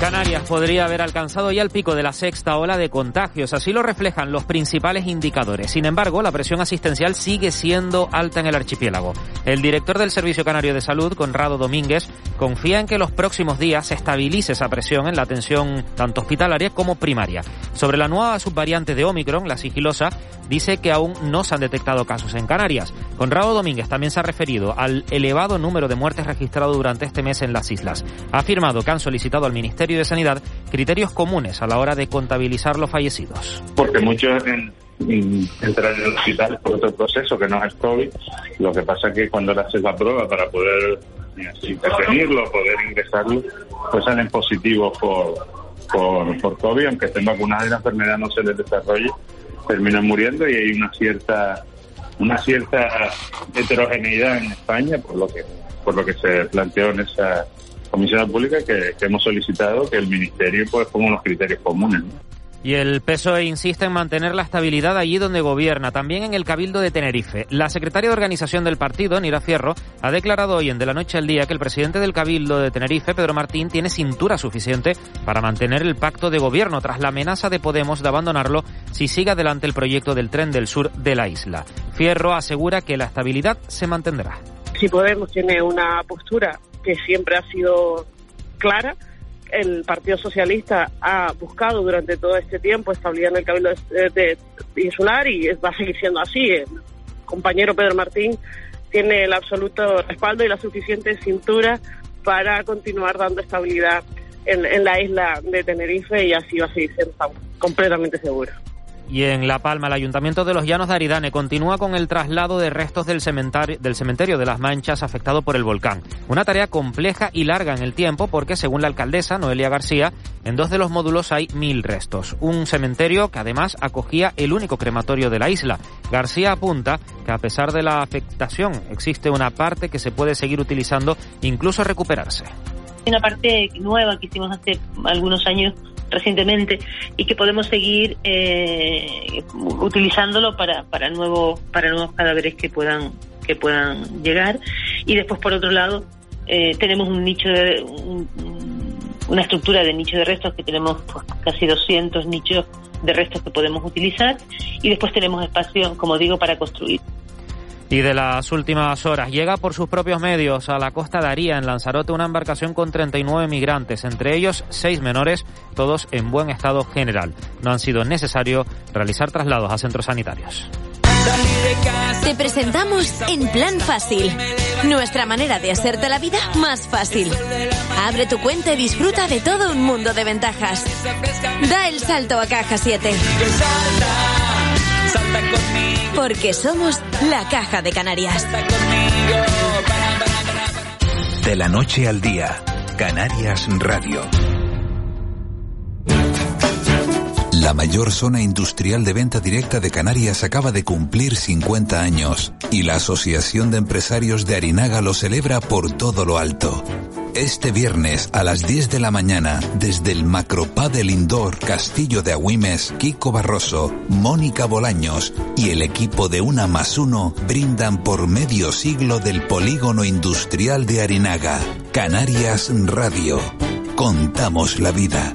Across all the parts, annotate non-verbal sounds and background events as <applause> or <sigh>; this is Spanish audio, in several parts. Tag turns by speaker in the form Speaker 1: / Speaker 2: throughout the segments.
Speaker 1: Canarias podría haber alcanzado ya el pico de la sexta ola de contagios, así lo reflejan los principales indicadores. Sin embargo, la presión asistencial sigue siendo alta en el archipiélago. El director del Servicio Canario de Salud, Conrado Domínguez, confía en que los próximos días se estabilice esa presión en la atención tanto hospitalaria como primaria. Sobre la nueva subvariante de Omicron, la sigilosa, dice que aún no se han detectado casos en Canarias. Conrado Domínguez también se ha referido al elevado número de muertes registrado durante este mes en las islas. Ha afirmado que han solicitado al Ministerio de Sanidad criterios comunes a la hora de contabilizar los fallecidos.
Speaker 2: Porque muchos en, entran en el hospital por otro proceso que no es COVID. Lo que pasa es que cuando le haces la prueba para poder eh, intervenirlo, poder ingresarlo, pues salen positivos por, por, por COVID, aunque estén vacunados y la enfermedad no se les desarrolle, terminan muriendo y hay una cierta una cierta heterogeneidad en España por lo que por lo que se planteó en esa comisión pública que, hemos solicitado que el Ministerio pues ponga unos criterios comunes.
Speaker 1: Y el PSOE insiste en mantener la estabilidad allí donde gobierna, también en el Cabildo de Tenerife. La secretaria de organización del partido, Nira Fierro, ha declarado hoy en De la Noche al Día que el presidente del Cabildo de Tenerife, Pedro Martín, tiene cintura suficiente para mantener el pacto de gobierno tras la amenaza de Podemos de abandonarlo si sigue adelante el proyecto del tren del sur de la isla. Fierro asegura que la estabilidad se mantendrá.
Speaker 3: Si Podemos tiene una postura que siempre ha sido clara. El Partido Socialista ha buscado durante todo este tiempo estabilidad en el Cabildo de, Insular y va a seguir siendo así. El compañero Pedro Martín tiene el absoluto respaldo y la suficiente cintura para continuar dando estabilidad en, en la isla de Tenerife y así va a seguir siendo, completamente seguro.
Speaker 1: Y en La Palma, el Ayuntamiento de los Llanos de Aridane continúa con el traslado de restos del cementerio, del cementerio de las Manchas afectado por el volcán. Una tarea compleja y larga en el tiempo porque, según la alcaldesa Noelia García, en dos de los módulos hay mil restos. Un cementerio que además acogía el único crematorio de la isla. García apunta que a pesar de la afectación existe una parte que se puede seguir utilizando, incluso recuperarse.
Speaker 4: Una parte nueva que hicimos hace algunos años recientemente y que podemos seguir eh, utilizándolo para para nuevos para nuevos cadáveres que puedan que puedan llegar. Y después por otro lado eh, tenemos un nicho de una estructura de nicho de restos que tenemos pues, casi 200 nichos de restos que podemos utilizar. Y después tenemos espacio como digo para construir
Speaker 1: y de las últimas horas. Llega por sus propios medios a la costa de Aría, en Lanzarote, una embarcación con 39 migrantes, entre ellos seis menores, todos en buen estado general. No han sido necesarios realizar traslados a centros sanitarios.
Speaker 5: Te presentamos En Plan Fácil, nuestra manera de hacerte la vida más fácil. Abre tu cuenta y disfruta de todo un mundo de ventajas. Da el salto a Caja 7. Porque somos la caja de Canarias.
Speaker 6: De la noche al día, Canarias Radio. La mayor zona industrial de venta directa de Canarias acaba de cumplir 50 años y la Asociación de Empresarios de Arinaga lo celebra por todo lo alto. Este viernes a las 10 de la mañana, desde el Macropadel Indoor Castillo de Agüimes, Kiko Barroso, Mónica Bolaños y el equipo de Una más Uno brindan por medio siglo del polígono industrial de Arinaga. Canarias Radio. Contamos la vida.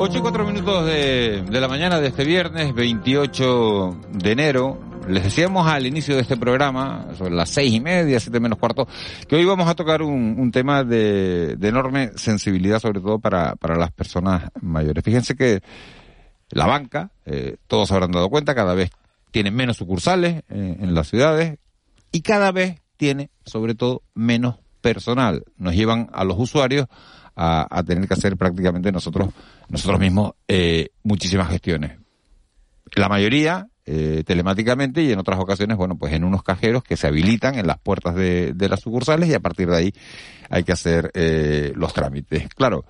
Speaker 7: 8 y 4 minutos de, la mañana de este viernes 28 de enero. Les decíamos al inicio de este programa, sobre las seis y media, siete menos cuarto, que hoy vamos a tocar un, tema de, enorme sensibilidad, sobre todo para, las personas mayores. Fíjense que la banca, eh, todos habrán dado cuenta, cada vez tiene menos sucursales eh, en las ciudades y cada vez tiene, sobre todo, menos personal. Nos llevan a los usuarios a, tener que hacer prácticamente nosotros, nosotros mismos eh, muchísimas gestiones. la mayoría eh, telemáticamente y en otras ocasiones, bueno, pues en unos cajeros que se habilitan en las puertas de, las sucursales y a partir de ahí hay que hacer eh, los trámites. Claro,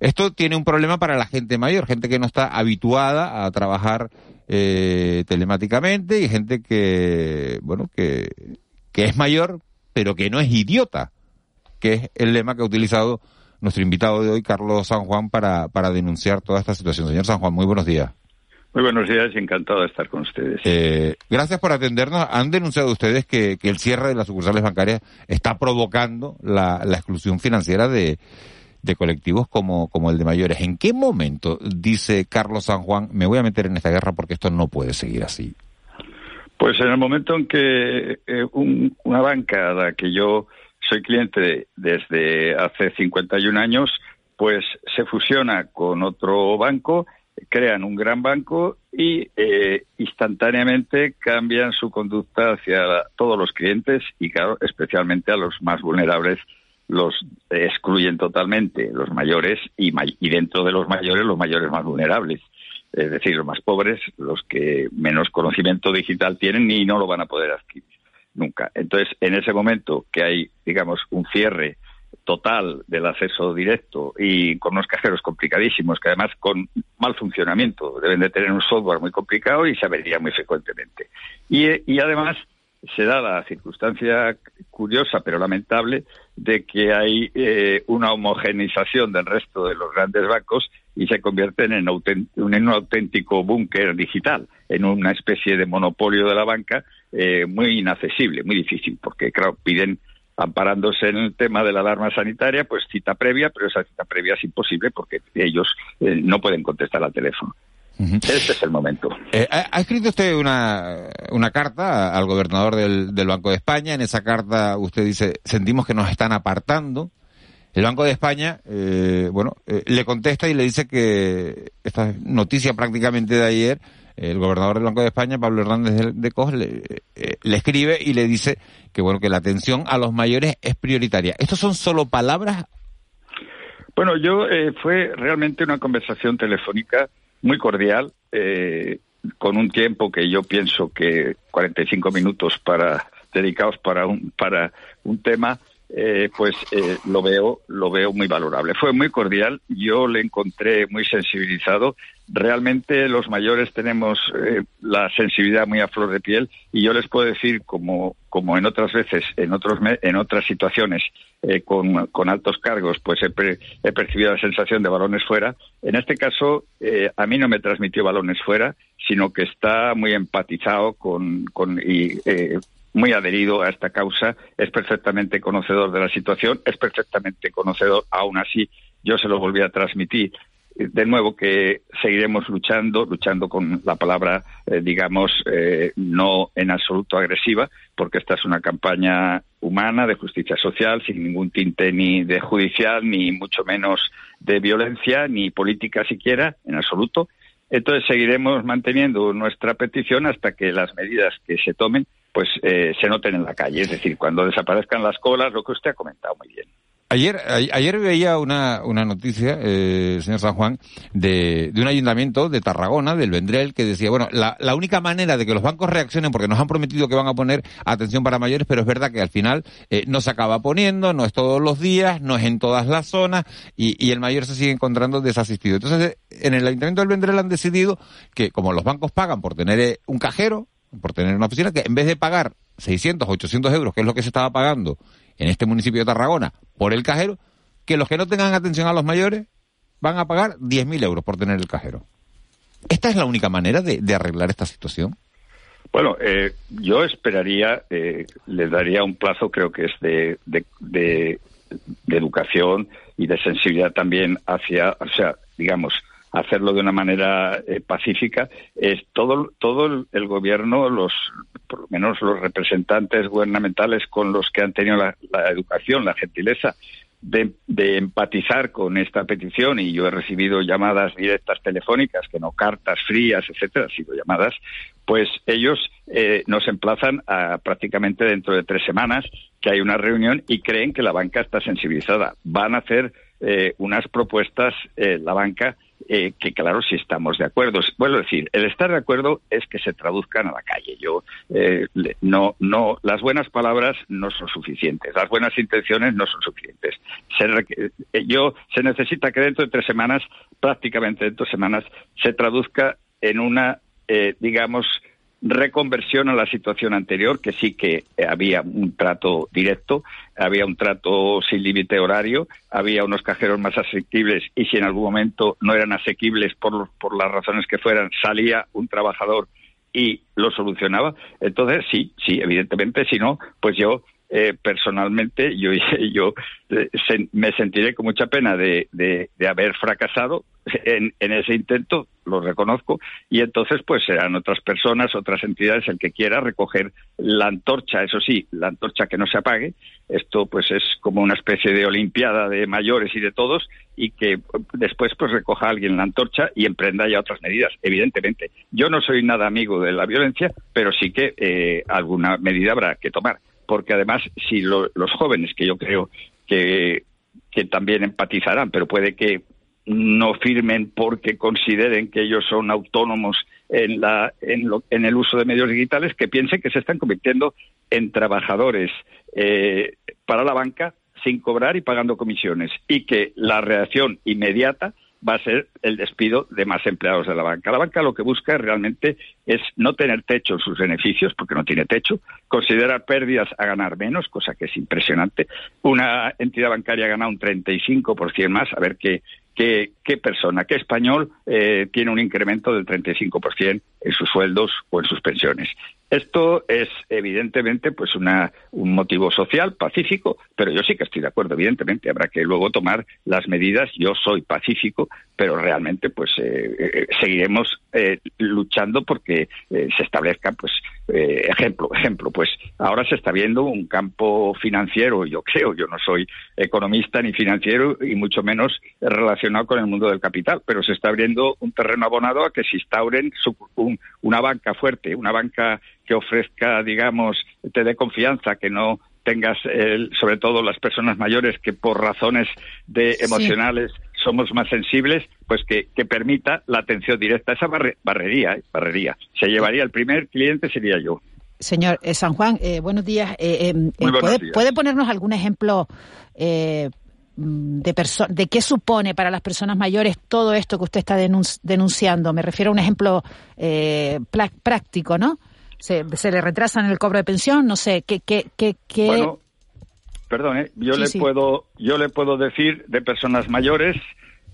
Speaker 7: esto tiene un problema para la gente mayor, gente que no está habituada a trabajar eh, telemáticamente y gente que, bueno, que, que es mayor, pero que no es idiota, que es el lema que ha utilizado nuestro invitado de hoy, Carlos San Juan, para, para denunciar toda esta situación. Señor San Juan, muy buenos días.
Speaker 8: Muy buenos días y encantado de estar con ustedes.
Speaker 7: Eh, gracias por atendernos. Han denunciado ustedes que, que, el cierre de las sucursales bancarias está provocando la, la exclusión financiera de, de colectivos como, como el de mayores. ¿En qué momento dice Carlos San Juan, me voy a meter en esta guerra porque esto no puede seguir así?
Speaker 8: Pues en el momento en que eh, una banca a la que yo soy cliente desde hace 51 años, pues se fusiona con otro banco, crean un gran banco y eh, instantáneamente cambian su conducta hacia todos los clientes y, claro, especialmente a los más vulnerables los excluyen totalmente los mayores y, y dentro de los mayores los mayores más vulnerables. Es decir, los más pobres, los que menos conocimiento digital tienen y no lo van a poder adquirir nunca. Entonces, en ese momento que hay, digamos, un cierre total del acceso directo y con unos cajeros complicadísimos que además con mal funcionamiento deben de tener un software muy complicado y se avería muy frecuentemente. Y, y además se da la circunstancia curiosa pero lamentable de que hay eh, una homogeneización del resto de los grandes bancos y se convierten en, un auténtico búnker digital, en una especie de monopolio de la banca eh, muy inaccesible, muy difícil, porque claro, piden amparándose en el tema de la alarma sanitaria, pues cita previa, pero esa cita previa es imposible porque ellos eh, no pueden contestar al teléfono. Este es el momento.
Speaker 7: Eh, ha, escrito usted una, una carta al gobernador del, del, Banco de España. En esa carta usted dice, sentimos que nos están apartando. El Banco de España, eh, bueno, eh, le contesta y le dice que esta noticia prácticamente de ayer, el gobernador del Banco de España, Pablo Hernández de, Cos, le, le, escribe y le dice que bueno que la atención a los mayores es prioritaria. ¿Estos son solo palabras?
Speaker 8: Bueno, yo fue realmente una conversación telefónica muy cordial, eh, con un tiempo que yo pienso que 45 minutos para dedicados para un para un tema eh, pues eh, lo veo lo veo muy valorable. Fue muy cordial, yo le encontré muy sensibilizado. Realmente los mayores tenemos eh, la sensibilidad muy a flor de piel y yo les puedo decir como como en otras veces en otros en otras situaciones con, con, altos cargos pues he, he, percibido la sensación de balones fuera. En este caso a mí no me transmitió balones fuera, sino que está muy empatizado con, con y muy adherido a esta causa, es perfectamente conocedor de la situación, es perfectamente conocedor, aún así yo se lo volví a transmitir. De nuevo que seguiremos luchando, luchando con la palabra, eh, digamos, eh, no en absoluto agresiva, porque esta es una campaña humana de justicia social, sin ningún tinte ni de judicial, ni mucho menos de violencia, ni política siquiera, en absoluto. Entonces seguiremos manteniendo nuestra petición hasta que las medidas que se tomen pues eh, se noten en la calle, es decir, cuando desaparezcan las colas, lo que usted ha comentado muy bien.
Speaker 7: Ayer, ayer veía una, una noticia, eh, señor San Juan, de, de un ayuntamiento de Tarragona, del Vendrell, que decía, bueno, la, la única manera de que los bancos reaccionen, porque nos han prometido que van a poner atención para mayores, pero es verdad que al final eh, no se acaba poniendo, no es todos los días, no es en todas las zonas, y, y el mayor se sigue encontrando desasistido. Entonces, en el ayuntamiento del Vendrell han decidido que, como los bancos pagan por tener eh, un cajero, por tener una oficina, que en vez de pagar 600, 800 euros, que es lo que se estaba pagando en este municipio de Tarragona por el cajero, que los que no tengan atención a los mayores van a pagar 10.000 euros por tener el cajero. ¿Esta es la única manera de, arreglar esta situación?
Speaker 8: Bueno, eh, yo esperaría, eh, le daría un plazo, creo que es de, de, de, de educación y de sensibilidad también hacia, o sea, digamos, hacerlo de una manera eh, pacífica, es todo, todo el, gobierno, los, por lo menos los representantes gubernamentales con los que han tenido la, educación, la gentileza de, empatizar con esta petición y yo he recibido llamadas directas telefónicas, que no cartas frías, etcétera, sido llamadas, pues ellos eh, nos emplazan a prácticamente dentro de tres semanas que hay una reunión y creen que la banca está sensibilizada. Van a hacer eh, unas propuestas, la banca, eh, que claro, si estamos de acuerdo. Vuelvo a decir, el estar de acuerdo es que se traduzcan a la calle. Yo eh, no, no, las buenas palabras no son suficientes, las buenas intenciones no son suficientes. Se, eh, yo se necesita que dentro de tres semanas, prácticamente dentro de semanas, se traduzca en una, digamos, reconversión a la situación anterior, que sí que había un trato directo, había un trato sin límite horario, había unos cajeros más asequibles y si en algún momento no eran asequibles por, por las razones que fueran, salía un trabajador y lo solucionaba. Entonces, sí, sí, evidentemente, si no, pues yo eh, personalmente yo, <laughs> yo eh, me sentiré con mucha pena de, de, de haber fracasado en, ese intento, lo reconozco, y entonces pues serán otras personas, otras entidades, el que quiera recoger la antorcha, eso sí, la antorcha que no se apague. Esto pues es como una especie de olimpiada de mayores y de todos, y que después pues recoja alguien la antorcha y emprenda ya otras medidas. Evidentemente, yo no soy nada amigo de la violencia, pero sí que eh, alguna medida habrá que tomar, porque además si lo, los jóvenes, que yo creo que que también empatizarán, pero puede que no firmen porque consideren que ellos son autónomos en, la, en, lo, en el uso de medios digitales, que piensen que se están convirtiendo en trabajadores eh, para la banca sin cobrar y pagando comisiones y que la reacción inmediata va a ser el despido de más empleados de la banca. La banca lo que busca realmente es no tener techo en sus beneficios, porque no tiene techo, considerar pérdidas a ganar menos, cosa que es impresionante. Una entidad bancaria ha ganado un 35% más, a ver qué, qué, persona, qué español eh, tiene un incremento del 35% en sus sueldos o en sus pensiones. Esto es evidentemente pues una, un motivo social pacífico, pero yo sí que estoy de acuerdo. Evidentemente habrá que luego tomar las medidas. Yo soy pacífico, pero realmente pues eh, eh, seguiremos eh, luchando porque eh, se establezca pues eh, ejemplo ejemplo pues ahora se está viendo un campo financiero yo creo yo no soy economista ni financiero y mucho menos relacionado con el mundo del capital pero se está abriendo un terreno abonado a que se instauren su, un, una banca fuerte una banca que ofrezca digamos te dé confianza que no tengas el, sobre todo las personas mayores que por razones de emocionales sí somos más sensibles, pues que, que permita la atención directa. Esa barre, barrería, ¿eh? barrería. Se llevaría el primer cliente, sería yo.
Speaker 9: Señor eh, San Juan, eh, buenos días. Eh, eh,
Speaker 8: buenos
Speaker 9: ¿puede,
Speaker 8: días.
Speaker 9: ¿Puede ponernos algún ejemplo eh, de, de qué supone para las personas mayores todo esto que usted está denunci denunciando? Me refiero a un ejemplo eh, práctico, ¿no? Se, se, le retrasan el cobro de pensión, no sé, ¿qué, qué, qué, qué...
Speaker 8: Bueno, perdón, ¿eh? yo
Speaker 9: Sí,
Speaker 8: le
Speaker 9: sí.
Speaker 8: puedo yo le puedo decir de personas mayores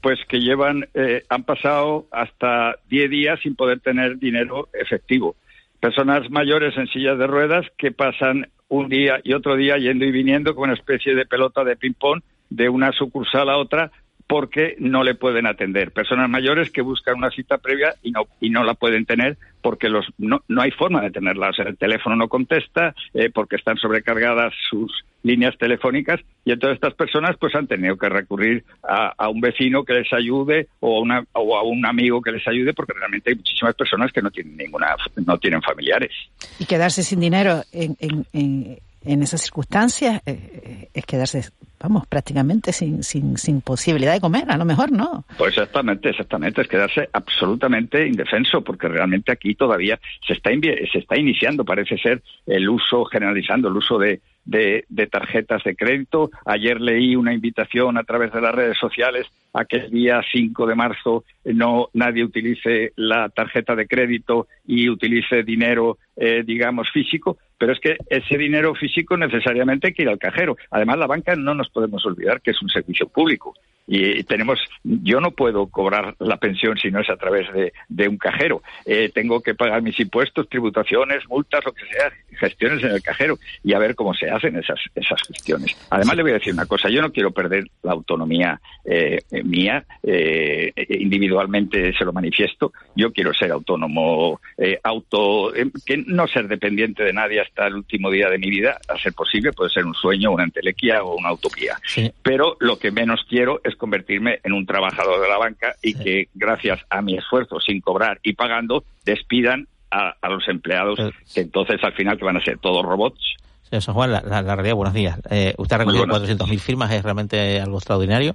Speaker 8: pues que llevan eh, han pasado hasta 10 días sin poder tener dinero efectivo. Personas mayores en sillas de ruedas que pasan un día y otro día yendo y viniendo con una especie de pelota de ping pong de una sucursal a otra porque no le pueden atender. Personas mayores que buscan una cita previa y no y no la pueden tener porque los no, no hay forma de tenerla. O sea, el teléfono no contesta eh, porque están sobrecargadas sus líneas telefónicas y entonces estas personas pues han tenido que recurrir a, un vecino que les ayude o a, una, o a un amigo que les ayude porque realmente hay muchísimas personas que no tienen ninguna no tienen familiares.
Speaker 9: Y quedarse sin dinero en, en, en, en esas circunstancias eh, es quedarse vamos, prácticamente sin, sin, sin posibilidad de comer, a lo mejor no.
Speaker 8: Pues exactamente, exactamente, es quedarse absolutamente indefenso, porque realmente aquí todavía se está, se está iniciando, parece ser, el uso, generalizando el uso de, de, tarjetas de crédito. Ayer leí una invitación a través de las redes sociales a que el día 5 de marzo no nadie utilice la tarjeta de crédito y utilice dinero, eh, digamos, físico. Pero es que ese dinero físico necesariamente hay que ir al cajero. Además, la banca no nos podemos olvidar que es un servicio público y tenemos yo no puedo cobrar la pensión si no es a través de, de un cajero eh, tengo que pagar mis impuestos tributaciones multas lo que sea gestiones en el cajero y a ver cómo se hacen esas esas gestiones además le voy a decir una cosa yo no quiero perder la autonomía eh, mía eh, individualmente se lo manifiesto yo quiero ser autónomo eh, auto que no ser dependiente de nadie hasta el último día de mi vida a ser posible puede ser un sueño una entelequia o una utopía
Speaker 1: sí.
Speaker 8: pero lo que menos quiero es convertirme en un trabajador de la banca y sí. que gracias a mi esfuerzo sin cobrar y pagando despidan a, a los empleados que entonces al final que van a ser todos robots.
Speaker 1: Señor San Juan, la, la, la realidad, buenos días. Eh, usted ha recogido 400.000 firmas, es realmente algo extraordinario.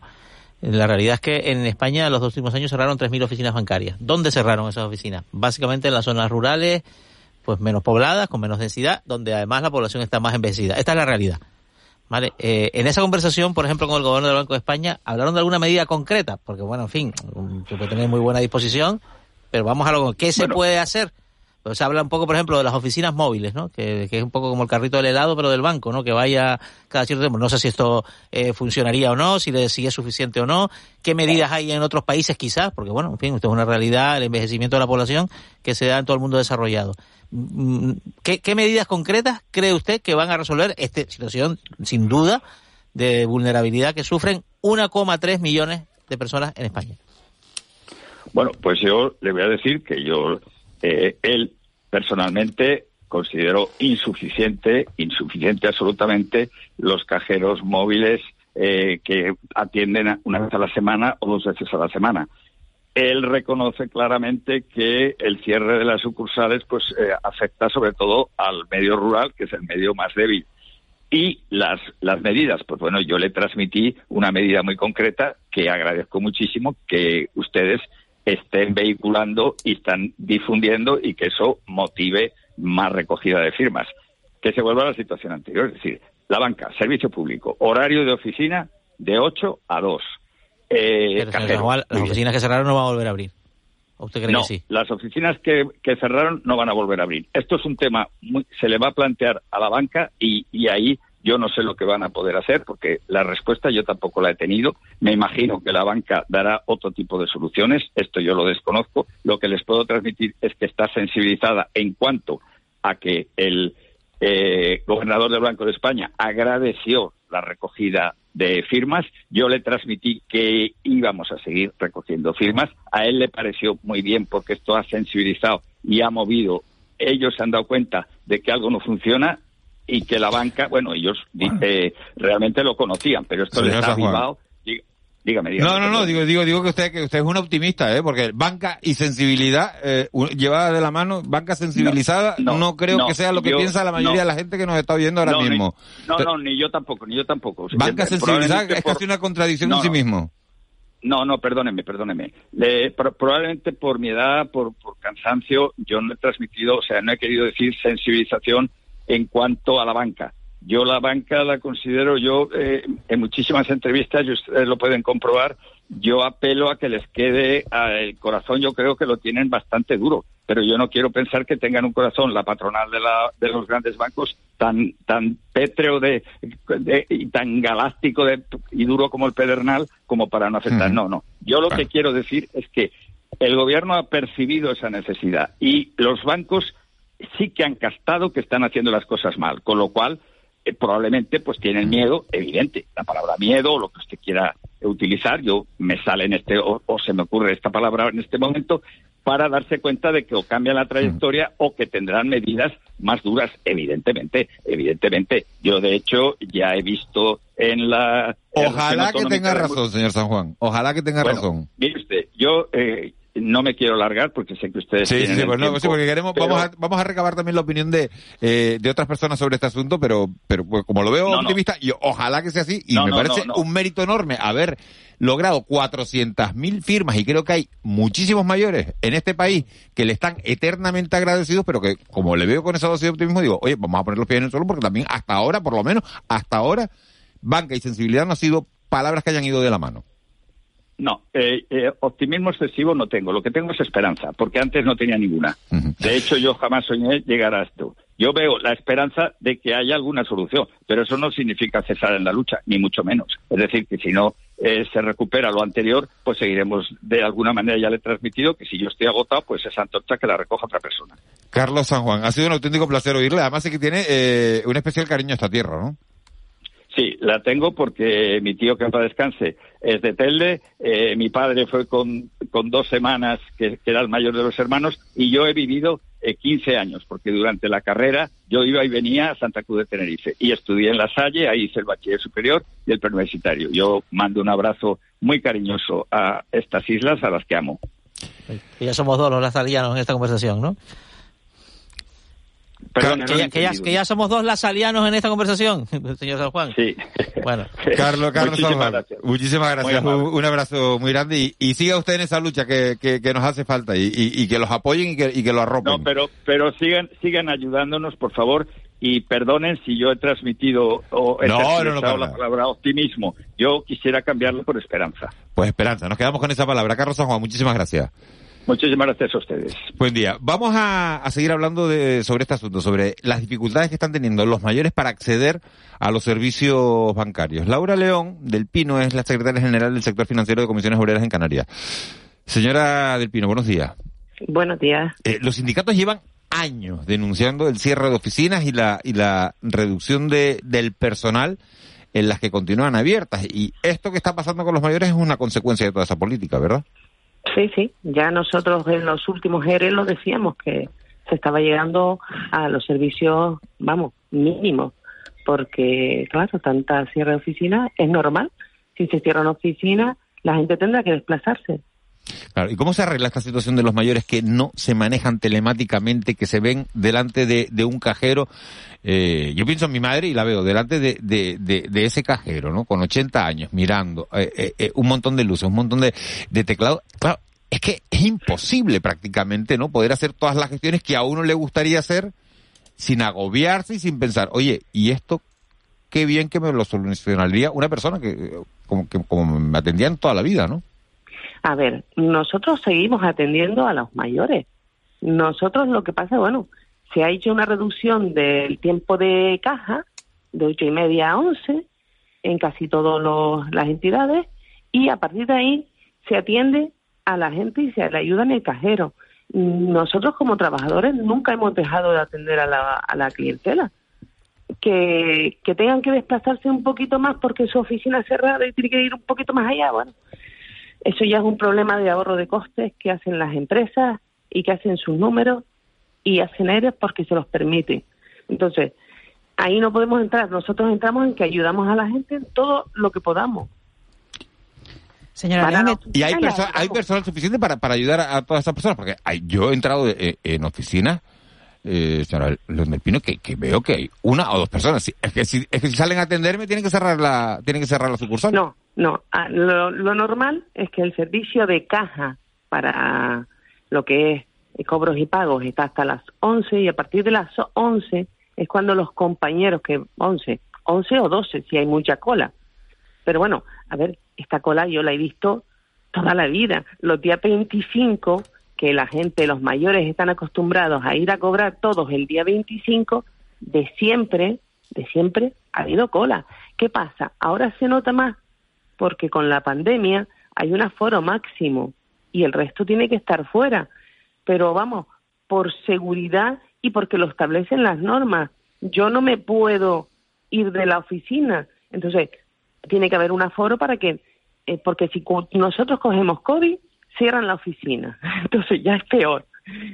Speaker 10: La realidad es que en España en los dos últimos años cerraron 3.000 oficinas bancarias. ¿Dónde cerraron esas oficinas? Básicamente en las zonas rurales, pues menos pobladas, con menos densidad, donde además la población está más envejecida. Esta es la realidad. ¿Vale? Eh, en esa conversación, por ejemplo, con el gobierno del Banco de España, hablaron de alguna medida concreta, porque bueno, en fin, se puede tener muy buena disposición, pero vamos a lo ¿qué se puede hacer? Se habla un poco, por ejemplo, de las oficinas móviles, ¿no? Que, es un poco como el carrito del helado, pero del banco, ¿no? Que vaya cada cierto tiempo. No sé si esto eh, funcionaría o no, si, le, es suficiente o no. ¿Qué medidas hay en otros países quizás? Porque, bueno, en fin, esto es una realidad, el envejecimiento de la población que se da en todo el mundo desarrollado. Mm, ¿Qué, qué medidas concretas cree usted que van a resolver esta situación, sin duda, de vulnerabilidad que sufren 1,3 millones de personas en España?
Speaker 8: Bueno, pues yo le voy a decir que yo eh, él personalmente considero insuficiente, insuficiente absolutamente los cajeros móviles eh, que atienden una vez a la semana o dos veces a la semana. Él reconoce claramente que el cierre de las sucursales pues eh, afecta sobre todo al medio rural, que es el medio más débil. Y las, las medidas, pues bueno, yo le transmití una medida muy concreta que agradezco muchísimo que ustedes estén vehiculando y están difundiendo y que eso motive más recogida de firmas. Que se vuelva a la situación anterior, es decir, la banca, servicio público, horario de oficina de 8 a 2.
Speaker 10: Eh, las oficinas que cerraron no van a volver a abrir. usted cree
Speaker 8: no,
Speaker 10: que sí?
Speaker 8: las oficinas que, que, cerraron no van a volver a abrir. Esto es un tema, muy, se le va a plantear a la banca y, y ahí yo no sé lo que van a poder hacer porque la respuesta yo tampoco la he tenido. Me imagino que la banca dará otro tipo de soluciones. Esto yo lo desconozco. Lo que les puedo transmitir es que está sensibilizada en cuanto a que el eh, gobernador del Banco de España agradeció la recogida de firmas. Yo le transmití que íbamos a seguir recogiendo firmas. A él le pareció muy bien porque esto ha sensibilizado y ha movido. Ellos se han dado cuenta de que algo no funciona y que la banca, bueno, ellos eh, realmente lo conocían, pero esto les ha avivado. Dígame, dígame.
Speaker 7: No, no, no, digo, digo, digo que usted, que usted es un optimista, ¿eh? Porque banca y sensibilidad, eh, llevada de la mano, banca sensibilizada, no, creo que sea lo que piensa la mayoría de la gente que nos está oyendo ahora mismo.
Speaker 8: no, no, ni yo tampoco, ni yo tampoco.
Speaker 7: Banca sensibilizada es casi una contradicción en sí mismo.
Speaker 8: No, no, perdóneme, perdóneme. probablemente por mi edad, por, por cansancio, yo no he transmitido, o sea, no he querido decir sensibilización en cuanto a la banca. Yo la banca la considero, yo eh, en muchísimas entrevistas, y ustedes lo pueden comprobar, yo apelo a que les quede el corazón, yo creo que lo tienen bastante duro, pero yo no quiero pensar que tengan un corazón, la patronal de, la, de los grandes bancos, tan, tan pétreo de, y tan galáctico de, y duro como el pedernal, como para no aceptar. No, no. Yo lo que quiero decir es que el gobierno ha percibido esa necesidad y los bancos sí que han castado que están haciendo las cosas mal, con lo cual eh, probablemente pues tienen miedo, evidente, la palabra miedo o lo que usted quiera utilizar, yo me sale en este o, se me ocurre esta palabra en este momento para darse cuenta de que o cambian la trayectoria o que tendrán medidas más duras, evidentemente, evidentemente. Yo de hecho ya he visto en la
Speaker 7: Ojalá que tenga razón, señor San Juan. Ojalá que tenga razón.
Speaker 8: Mire usted, yo eh, no me quiero largar porque sé que ustedes
Speaker 7: sí, sí, pues sí, porque queremos vamos a vamos a recabar también la opinión de eh, de otras personas sobre este asunto pero pero pues, como lo veo optimista y ojalá que sea así y me parece un mérito enorme haber logrado 400.000 firmas y creo que hay muchísimos mayores en este país que le están eternamente agradecidos pero que como le veo con esa dosis de optimismo digo oye vamos a poner los pies en el suelo porque también hasta ahora por lo menos hasta ahora banca y sensibilidad no han sido palabras que hayan ido de la mano
Speaker 8: no, eh, eh, optimismo excesivo no tengo. Lo que tengo es esperanza, porque antes no tenía ninguna. De hecho, yo jamás soñé llegar a esto. Yo veo la esperanza de que haya alguna solución, pero eso no significa cesar en la lucha, ni mucho menos. Es decir, que si no eh, se recupera lo anterior, pues seguiremos de alguna manera. Ya le he transmitido que si yo estoy agotado, pues esa antorcha que la recoja otra persona.
Speaker 7: Carlos San Juan, ha sido un auténtico placer oírle. Además, es que tiene un especial cariño a esta tierra, ¿no?
Speaker 8: Sí, la tengo porque mi tío, que para descanse, es de Telde, eh, mi padre fue con, con dos semanas, que, era el mayor de los hermanos, y yo he vivido eh, 15 años, porque durante la carrera yo iba y venía a Santa Cruz de Tenerife y estudié en La Salle, ahí hice el bachiller superior y el preuniversitario. Yo mando un abrazo muy cariñoso a estas islas a las que amo.
Speaker 10: ya somos dos los lazarianos en esta conversación, ¿no?
Speaker 8: Perdón,
Speaker 10: que, ya, que, ya, que, ya, somos dos lasalianos en esta conversación, <laughs> señor San Juan.
Speaker 8: Sí.
Speaker 10: Bueno. <laughs>
Speaker 7: Carlos, Carlos muchísimas gracias. Muchísimas gracias. Un, un, abrazo muy grande y, y, siga usted en esa lucha que, que, que nos hace falta y, y, que los apoyen y que, y que lo arropen.
Speaker 8: No, pero, pero sigan, sigan ayudándonos, por favor, y perdonen si yo he transmitido o he
Speaker 7: no, no, no,
Speaker 8: la palabra optimismo. Yo quisiera cambiarlo por esperanza.
Speaker 7: Pues esperanza, nos quedamos con esa palabra. Carlos San Juan, muchísimas gracias.
Speaker 8: Muchísimas gracias a ustedes.
Speaker 7: Buen día. Vamos a, a, seguir hablando de, sobre este asunto, sobre las dificultades que están teniendo los mayores para acceder a los servicios bancarios. Laura León del Pino es la secretaria general del sector financiero de Comisiones Obreras en Canarias. Señora del Pino, buenos días.
Speaker 11: Buenos días.
Speaker 7: Eh, los sindicatos llevan años denunciando el cierre de oficinas y la, y la reducción de, del personal en las que continúan abiertas. Y esto que está pasando con los mayores es una consecuencia de toda esa política, ¿verdad?
Speaker 11: Sí, sí. Ya nosotros en los últimos ERE lo decíamos que se estaba llegando a los servicios, vamos, mínimos. Porque, claro, tanta cierre de oficina es normal. Si se cierra una oficina, la gente tendrá que desplazarse.
Speaker 7: Claro, ¿y cómo se arregla esta situación de los mayores que no se manejan telemáticamente, que se ven delante de, un cajero? Eh, yo pienso en mi madre y la veo delante de, ese cajero, ¿no? Con 80 años, mirando eh, eh, un montón de luces, un montón de, de teclados. Claro, es que es imposible prácticamente, ¿no? Poder hacer todas las gestiones que a uno le gustaría hacer sin agobiarse y sin pensar, oye, ¿y esto qué bien que me lo solucionaría una persona que como, que, como me atendían toda la vida, ¿no?
Speaker 11: A ver, nosotros seguimos atendiendo a los mayores. Nosotros lo que pasa, bueno, se ha hecho una reducción del tiempo de caja de ocho y media a once en casi todas las entidades y a partir de ahí se atiende a la gente y se le ayuda en el cajero. Nosotros como trabajadores nunca hemos dejado de atender a la, clientela. Que, que tengan que desplazarse un poquito más porque su oficina cerrada y tiene que ir un poquito más allá, bueno, eso ya es un problema de ahorro de costes que hacen las empresas y que hacen sus números y hacen ellos porque se los permite. Entonces, ahí no podemos entrar. Nosotros entramos en que ayudamos a la gente en todo lo que podamos.
Speaker 7: Señora, ¿y hay, hay personal suficiente para, para ayudar a, todas estas personas? Porque hay, yo he entrado en oficinas, eh, señora Los Pino, que, que, veo que hay una o dos personas. Es que, si, es que si salen a atenderme tienen que cerrar la, tienen que cerrar la sucursal.
Speaker 11: No, no, ah, lo, normal es que el servicio de caja para lo que es eh, cobros y pagos está hasta las 11 y a partir de las 11 es cuando los compañeros que 11, 11 o 12 si hay mucha cola. Pero bueno, a ver, esta cola yo la he visto toda la vida. Los días 25 que la gente, los mayores están acostumbrados a ir a cobrar todos el día 25, de siempre, de siempre ha habido cola. ¿Qué pasa? Ahora se nota más porque con la pandemia hay un aforo máximo y el resto tiene que estar fuera. Pero vamos, por seguridad y porque lo establecen las normas. Yo no me puedo ir de la oficina. Entonces, tiene que haber un aforo para que, eh, porque si nosotros cogemos COVID, cierran la oficina. <laughs> Entonces ya es peor.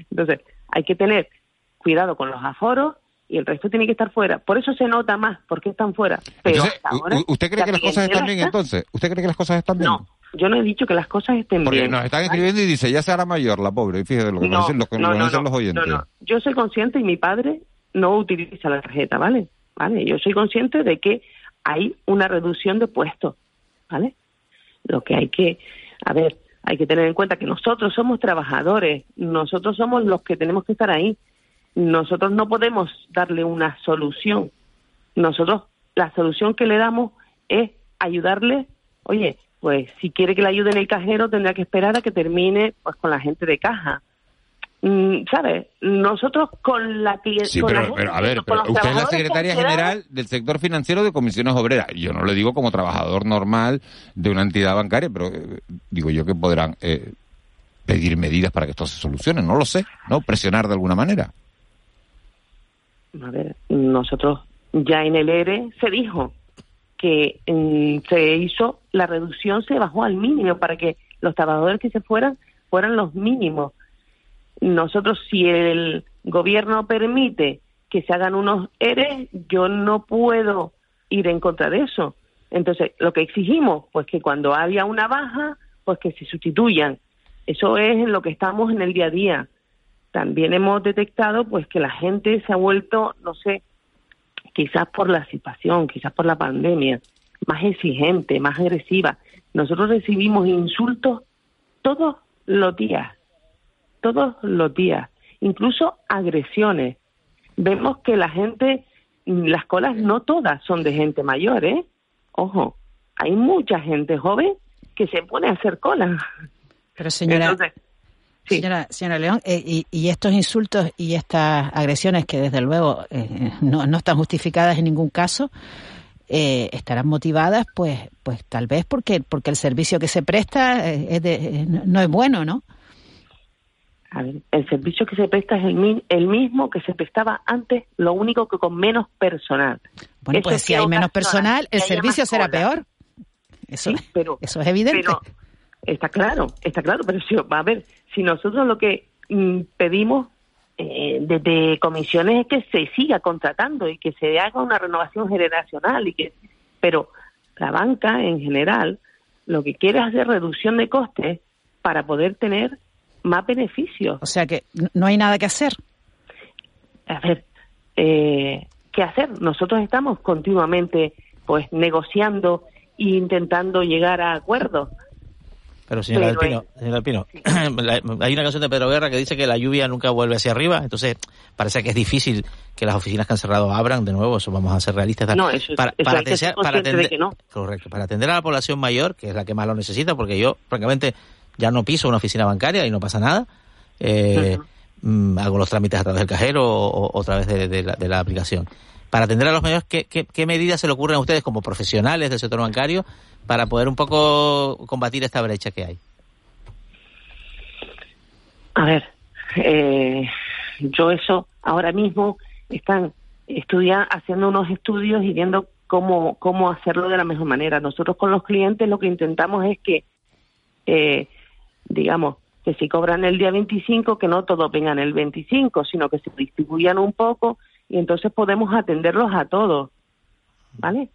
Speaker 11: Entonces, hay que tener cuidado con los aforos y el resto tiene que estar fuera. Por eso se nota más, porque están fuera. Pero
Speaker 7: ¿Usted cree que las cosas están bien entonces? ¿Usted cree que las cosas están bien?
Speaker 11: No, yo no he dicho que las cosas estén
Speaker 7: porque
Speaker 11: bien.
Speaker 7: Porque nos están escribiendo y dice, ya se hará mayor la pobre, fíjate lo que nos dicen, los, no, los oyentes.
Speaker 11: Yo soy consciente y mi padre no utiliza la tarjeta, ¿vale? ¿Vale? Yo soy consciente de que hay una reducción de puestos, ¿vale? Lo que hay que, a ver, hay que tener en cuenta que nosotros somos trabajadores, nosotros somos los que tenemos que estar ahí nosotros no podemos darle una solución. Nosotros la solución que le damos es ayudarle, oye, pues si quiere que le ayude en el cajero tendrá que esperar a que termine pues con la gente de caja. Mm, ¿Sabes? Nosotros con la
Speaker 7: que... Sí, pero, a ver, usted es la secretaria general del sector financiero de comisiones obreras. Yo no le digo como trabajador normal de una entidad bancaria, pero eh, digo yo que podrán eh, pedir medidas para que esto se solucione. No lo sé, ¿no? Presionar de alguna manera
Speaker 11: a ver, nosotros ya en el ERE se dijo que mm, se hizo, la reducción se bajó al mínimo para que los trabajadores que se fueran fueran los mínimos. Nosotros, si el gobierno permite que se hagan unos ERE, yo no puedo ir en contra de eso. Entonces, lo que exigimos, pues que cuando haya una baja, pues que se sustituyan. Eso es en lo que estamos en el día a día. También hemos detectado pues que la gente se ha vuelto, no sé, quizás por la situación, quizás por la pandemia, más exigente, más agresiva. Nosotros recibimos insultos todos los días, todos los días, incluso agresiones. Vemos que la gente, las colas no todas son de gente mayor, ¿eh? Ojo, hay mucha gente joven que se pone a hacer cola.
Speaker 9: Pero señora, señora, señora León, eh, y, y, estos insultos y estas agresiones que desde luego eh, no, no, están justificadas en ningún caso, eh, estarán motivadas, pues, pues tal vez porque porque el servicio que se presta es de, no es bueno, ¿no?
Speaker 11: A ver, el servicio que se presta es el, el mismo que se prestaba antes, lo único que con menos personal.
Speaker 9: Bueno, Eso pues si hay menos personal, el servicio será peor. Eso,
Speaker 11: sí, pero,
Speaker 9: eso es evidente.
Speaker 11: Pero, está claro, está claro, pero si, a ver, si nosotros lo que mm, pedimos eh, desde comisiones es que se siga contratando y que se haga una renovación generacional y que pero la banca en general lo que quiere es hacer reducción de costes para poder tener más beneficios.
Speaker 9: O sea que no hay nada que hacer.
Speaker 11: A ver, eh, ¿qué hacer? Nosotros estamos continuamente pues negociando e intentando llegar a acuerdos.
Speaker 10: Pero señor Alpino, señor Alpino sí. <clears throat> hay una canción de Pedro Guerra que dice que la lluvia nunca vuelve hacia arriba, entonces parece que es difícil que las oficinas que han cerrado abran de nuevo, eso vamos a ser realistas.
Speaker 11: No, eso,
Speaker 10: para,
Speaker 11: eso
Speaker 10: para,
Speaker 11: hay que ser
Speaker 10: para atender,
Speaker 11: de que no.
Speaker 10: Correcto, para atender a la población mayor, que es la que más lo necesita, porque yo, francamente, ya no piso una oficina bancaria y no pasa nada. Eh, uh -huh. hago los trámites a través del cajero o, o a través de, de, la, de, la, aplicación. Para atender a los mayores, ¿qué, ¿qué, qué, medidas se le ocurren a ustedes como profesionales del sector bancario para poder un poco combatir esta brecha que hay?
Speaker 11: A ver, eh, yo eso ahora mismo están estudiando, haciendo unos estudios y viendo cómo, cómo hacerlo de la mejor manera. Nosotros con los clientes lo que intentamos es que eh, digamos, que si cobran el día 25, que no todos vengan el 25, sino que se distribuyan un poco y entonces podemos atenderlos a todos, ¿vale?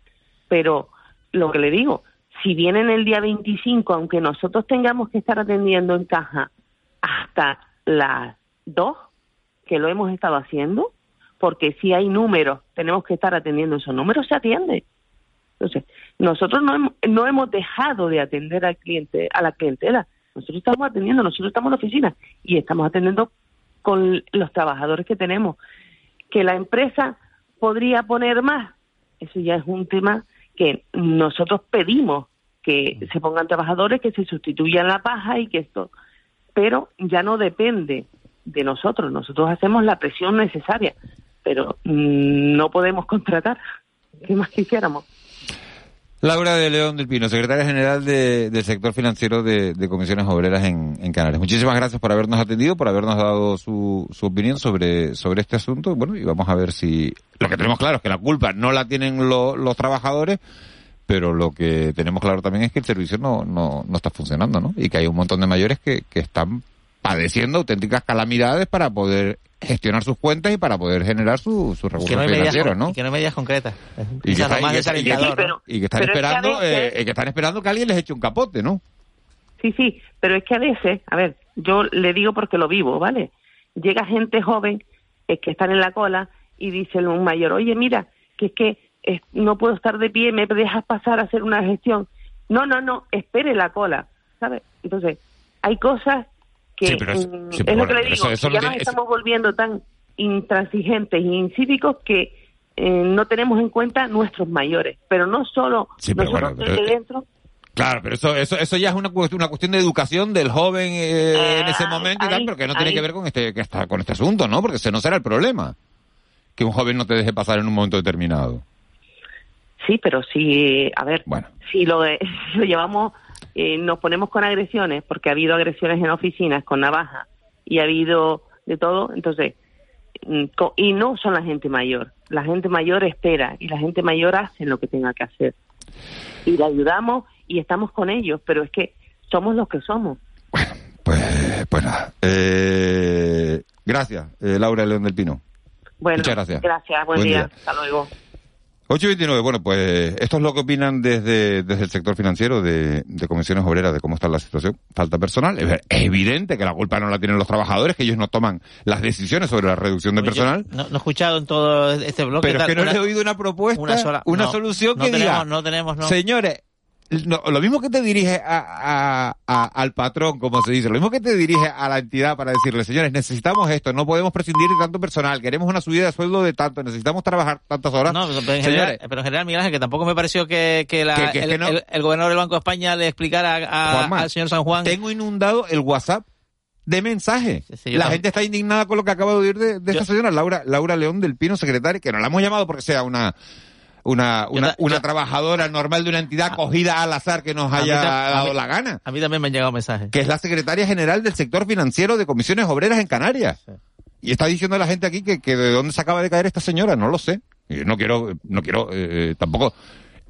Speaker 11: Pero lo que le digo, si vienen el día 25, aunque nosotros tengamos que estar atendiendo en caja hasta las 2, que lo hemos estado haciendo, porque si hay números, tenemos que estar atendiendo esos números, se atiende. Entonces, nosotros no hemos, no hemos dejado de atender al cliente, a la clientela. Nosotros estamos atendiendo, nosotros estamos en la oficina y estamos atendiendo con los trabajadores que tenemos. Que la empresa podría poner más, eso ya es un tema que nosotros pedimos que se pongan trabajadores, que se sustituyan la paja y que esto, pero ya no depende de nosotros. Nosotros hacemos la presión necesaria, pero no podemos <laughs> contratar. ¿Qué más quisiéramos?
Speaker 7: Laura de León del Pino, secretaria general de, del sector financiero de, de comisiones obreras en, en, Canarias. Muchísimas gracias por habernos atendido, por habernos dado su, su opinión sobre, sobre este asunto. Bueno, y vamos a ver si lo que tenemos claro es que la culpa no la tienen lo, los trabajadores, pero lo que tenemos claro también es que el servicio no, no, no está funcionando, ¿no? Y que hay un montón de mayores que, que están padeciendo auténticas calamidades para poder gestionar sus cuentas y para poder generar sus su recursos
Speaker 10: no
Speaker 7: financieros, ¿no?
Speaker 10: Y que no hay medidas concretas.
Speaker 7: Y que, está, y, que,
Speaker 10: y,
Speaker 7: que, pero, y que, están esperando, que veces, eh, que están esperando que alguien les eche un capote, ¿no?
Speaker 11: Sí, sí, pero es que a veces, a ver, yo le digo porque lo vivo, ¿vale? Llega gente joven eh, que están en la cola y dice un mayor, oye, mira, que es que eh, no puedo estar de pie, me dejas pasar a hacer una gestión. No, no, no, espere la cola, ¿sabes? Entonces, hay cosas que
Speaker 7: sí, pero es, sí,
Speaker 11: es lo que le
Speaker 7: eso,
Speaker 11: digo,
Speaker 7: eso
Speaker 11: ya
Speaker 7: no
Speaker 11: nos estamos volviendo tan intransigentes e incívicos que eh, no tenemos en cuenta nuestros mayores, pero no solo
Speaker 7: Sí, pero
Speaker 11: nosotros
Speaker 7: bueno,
Speaker 11: desde
Speaker 7: pero-
Speaker 11: dentro,
Speaker 7: Claro, pero eso, eso, eso ya es una una cuestión de educación del joven eh, en ese
Speaker 11: Ah,
Speaker 7: momento y
Speaker 11: ahí,
Speaker 7: tal, pero que no tiene que ver con este, que está, con este asunto, ¿no? Porque ese no será el problema. Que un joven no te deje pasar en un momento determinado.
Speaker 11: sí, pero si, a ver,
Speaker 7: Bueno.
Speaker 11: si lo, de- <laughs> si lo llevamos, eh, nos ponemos con agresiones, porque ha habido agresiones en oficinas con navaja y ha habido de todo, entonces, mm, y no son la gente mayor, la gente mayor espera y la gente mayor hace lo que tenga que hacer. Y le ayudamos y estamos con ellos, pero es que somos los que somos.
Speaker 7: Pues, pues nada. Eh, gracias, eh, Laura León del Pino.
Speaker 11: Bueno,
Speaker 7: Muchas gracias.
Speaker 11: Gracias, buen,
Speaker 7: Buen
Speaker 11: día.
Speaker 7: día.
Speaker 11: Hasta luego.
Speaker 7: 829, bueno, pues esto es lo que opinan desde, desde el sector financiero de, de comisiones obreras de cómo está la situación. Falta personal. Es evidente que la culpa no la tienen los trabajadores, que ellos no toman las decisiones sobre la reducción de personal.
Speaker 10: no, he escuchado en todo este bloque.
Speaker 7: Pero es que no le he oído una propuesta, una, una solución que
Speaker 10: diga,
Speaker 7: no
Speaker 10: tenemos, no.
Speaker 7: señores, lo mismo que te dirige a, al patrón, como se dice, lo mismo que te dirige a la entidad para decirle, señores, necesitamos esto, no podemos prescindir de tanto personal, queremos una subida de sueldo de tanto, necesitamos trabajar tantas horas.
Speaker 10: No, pero en, general, pero en general, Miguel Ángel, que tampoco me pareció que, que, la, el, gobernador del Banco de España le explicara al señor San Juan.
Speaker 7: Tengo inundado el WhatsApp de mensajes. la gente está indignada con lo que acaba de oír de, de esta señora, Laura, Laura León del Pino, secretaria, que no la hemos llamado porque sea una una, una, una trabajadora normal de una entidad cogida al azar que nos haya dado la gana.
Speaker 10: A mí también me han llegado mensajes.
Speaker 7: Que es la secretaria general del sector financiero de comisiones obreras en Canarias. Y está diciendo a la gente aquí que, que de dónde se acaba de caer esta señora, no lo sé. Y no quiero, no quiero, eh, tampoco.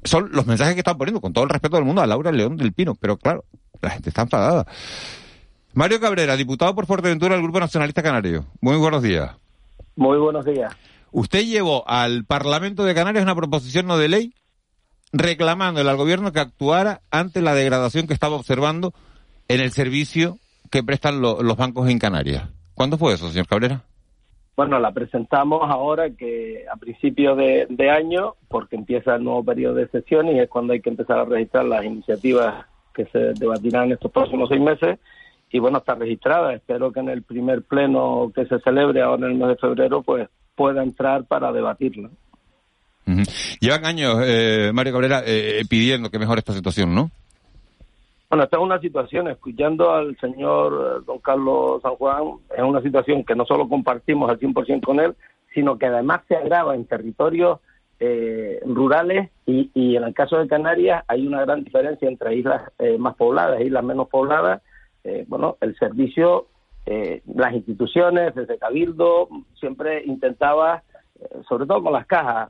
Speaker 7: Son los mensajes que están poniendo, con todo el respeto del mundo, a Laura León del Pino. Pero claro, la gente está enfadada. Mario Cabrera, diputado por Fuerteventura del Grupo Nacionalista Canario. Muy buenos días.
Speaker 12: Muy buenos días.
Speaker 7: Usted llevó al Parlamento de Canarias una proposición no de ley reclamándole al gobierno que actuara ante la degradación que estaba observando en el servicio que prestan los bancos en Canarias. ¿Cuándo fue eso, señor Cabrera?
Speaker 12: Bueno, la presentamos ahora que a principio de, año, porque empieza el nuevo periodo de sesiones y es cuando hay que empezar a registrar las iniciativas que se debatirán en estos próximos seis meses. Y bueno, está registrada. Espero que en el primer pleno que se celebre ahora en el mes de febrero, pues pueda entrar para debatirlo.
Speaker 7: Llevan años, eh, Mario Cabrera, eh, pidiendo que mejore esta situación, ¿no?
Speaker 12: Bueno, esta es una situación, escuchando al señor eh, don Carlos San Juan, es una situación que no solo compartimos al 100% con él, sino que además se agrava en territorios rurales y, y, en el caso de Canarias hay una gran diferencia entre islas más pobladas e islas menos pobladas. bueno, el servicio eh, las instituciones, desde Cabildo, siempre intentaba, eh, sobre todo con las cajas,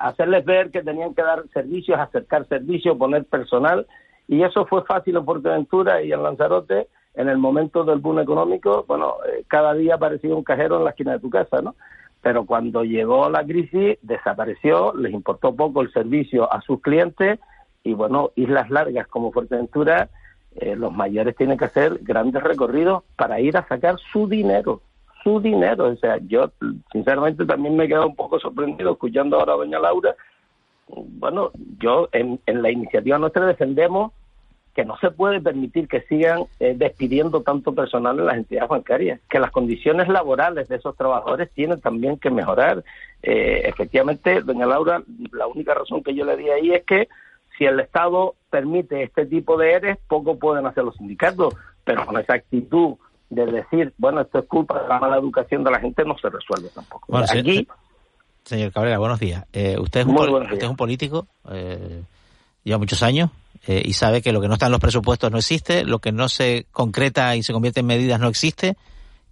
Speaker 12: hacerles ver que tenían que dar servicios, acercar servicios, poner personal, y eso fue fácil en Fuerteventura y en Lanzarote. En el momento del boom económico, bueno, eh, cada día aparecía un cajero en la esquina de tu casa, ¿no? Pero cuando llegó la crisis, desapareció, les importó poco el servicio a sus clientes, y bueno, islas largas como Fuerteventura eh, los mayores tienen que hacer grandes recorridos para ir a sacar su dinero, su dinero. O sea, yo sinceramente también me he quedado un poco sorprendido escuchando ahora a doña Laura. Bueno, yo en, la iniciativa nuestra defendemos que no se puede permitir que sigan eh, despidiendo tanto personal en las entidades bancarias, que las condiciones laborales de esos trabajadores tienen también que mejorar. Eh, efectivamente, doña Laura, la única razón que yo le di ahí es que si el Estado permite este tipo de ERES, poco pueden hacer los sindicatos, pero con esa actitud de decir, bueno, esto es culpa de la mala educación de la gente, no se resuelve tampoco.
Speaker 10: Bueno, Aquí, señor, Cabrera, buenos días. Eh, usted, es un usted es un político, eh, lleva muchos años eh, y sabe que lo que no está en los presupuestos no existe, lo que no se concreta y se convierte en medidas no existe.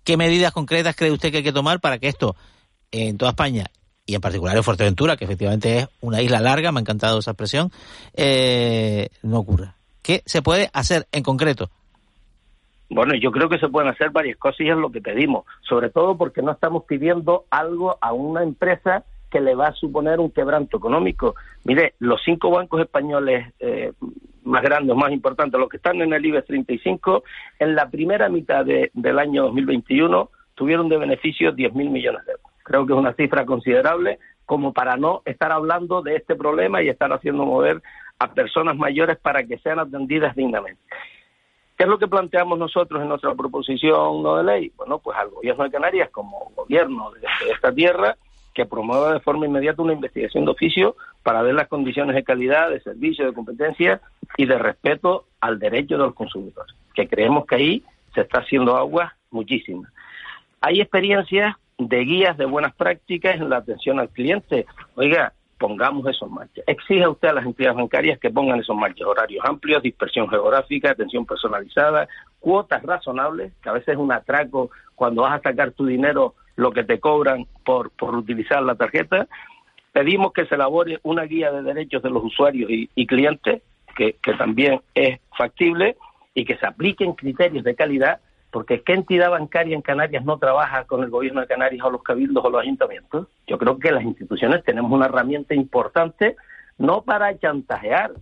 Speaker 10: ¿Qué medidas concretas cree usted que hay que tomar para que esto en toda España y en particular en Fuerteventura, que efectivamente es una isla larga, me ha encantado esa expresión, eh, no ocurra. ¿Qué se puede hacer en concreto?
Speaker 12: Bueno, yo creo que se pueden hacer varias cosas y es lo que pedimos, sobre todo porque no estamos pidiendo algo a una empresa que le va a suponer un quebranto económico. Mire, los cinco bancos españoles eh, más grandes, más importantes, los que están en el IBEX 35, en la primera mitad del año 2021 tuvieron de beneficio 10.000 millones de euros. Creo que es una cifra considerable como para no estar hablando de este problema y estar haciendo mover a personas mayores para que sean atendidas dignamente. ¿Qué es lo que planteamos nosotros en nuestra proposición no de ley? Bueno, pues al gobierno de Canarias como gobierno de, esta tierra que promueva de forma inmediata una investigación de oficio para ver las condiciones de calidad, de servicio, de competencia y de respeto al derecho de los consumidores, que creemos que ahí se está haciendo agua muchísima. Hay experiencias de guías de buenas prácticas en la atención al cliente. Oiga, pongamos eso en marcha. Exige usted a las entidades bancarias que pongan esos marchas, horarios amplios, dispersión geográfica, atención personalizada, cuotas razonables, que a veces es un atraco cuando vas a sacar tu dinero lo que te cobran por, por utilizar la tarjeta. Pedimos que se elabore una guía de derechos de los usuarios y, clientes, que, que también es factible, y que se apliquen criterios de calidad porque ¿qué entidad bancaria en Canarias no trabaja con el gobierno de Canarias o los cabildos o los ayuntamientos? Yo creo que las instituciones tenemos una herramienta importante no para chantajear.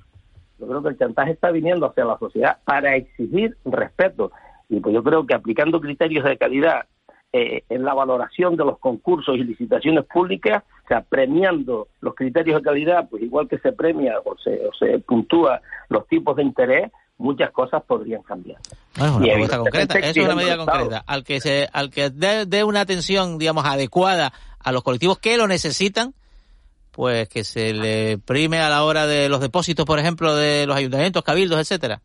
Speaker 12: Yo creo que el chantaje está viniendo hacia la sociedad para exigir respeto. Y pues yo creo que aplicando criterios de calidad eh, en la valoración de los concursos y licitaciones públicas, o sea, premiando los criterios de calidad, pues igual que se premia o se, o se puntúa los tipos de interés, muchas cosas podrían cambiar.
Speaker 10: es una propuesta concreta, es una medida concreta. Al que se, al que dé, una atención, digamos, adecuada a los colectivos que lo necesitan, pues que se le prime a la hora de los depósitos, por ejemplo, de los ayuntamientos, cabildos, etcétera.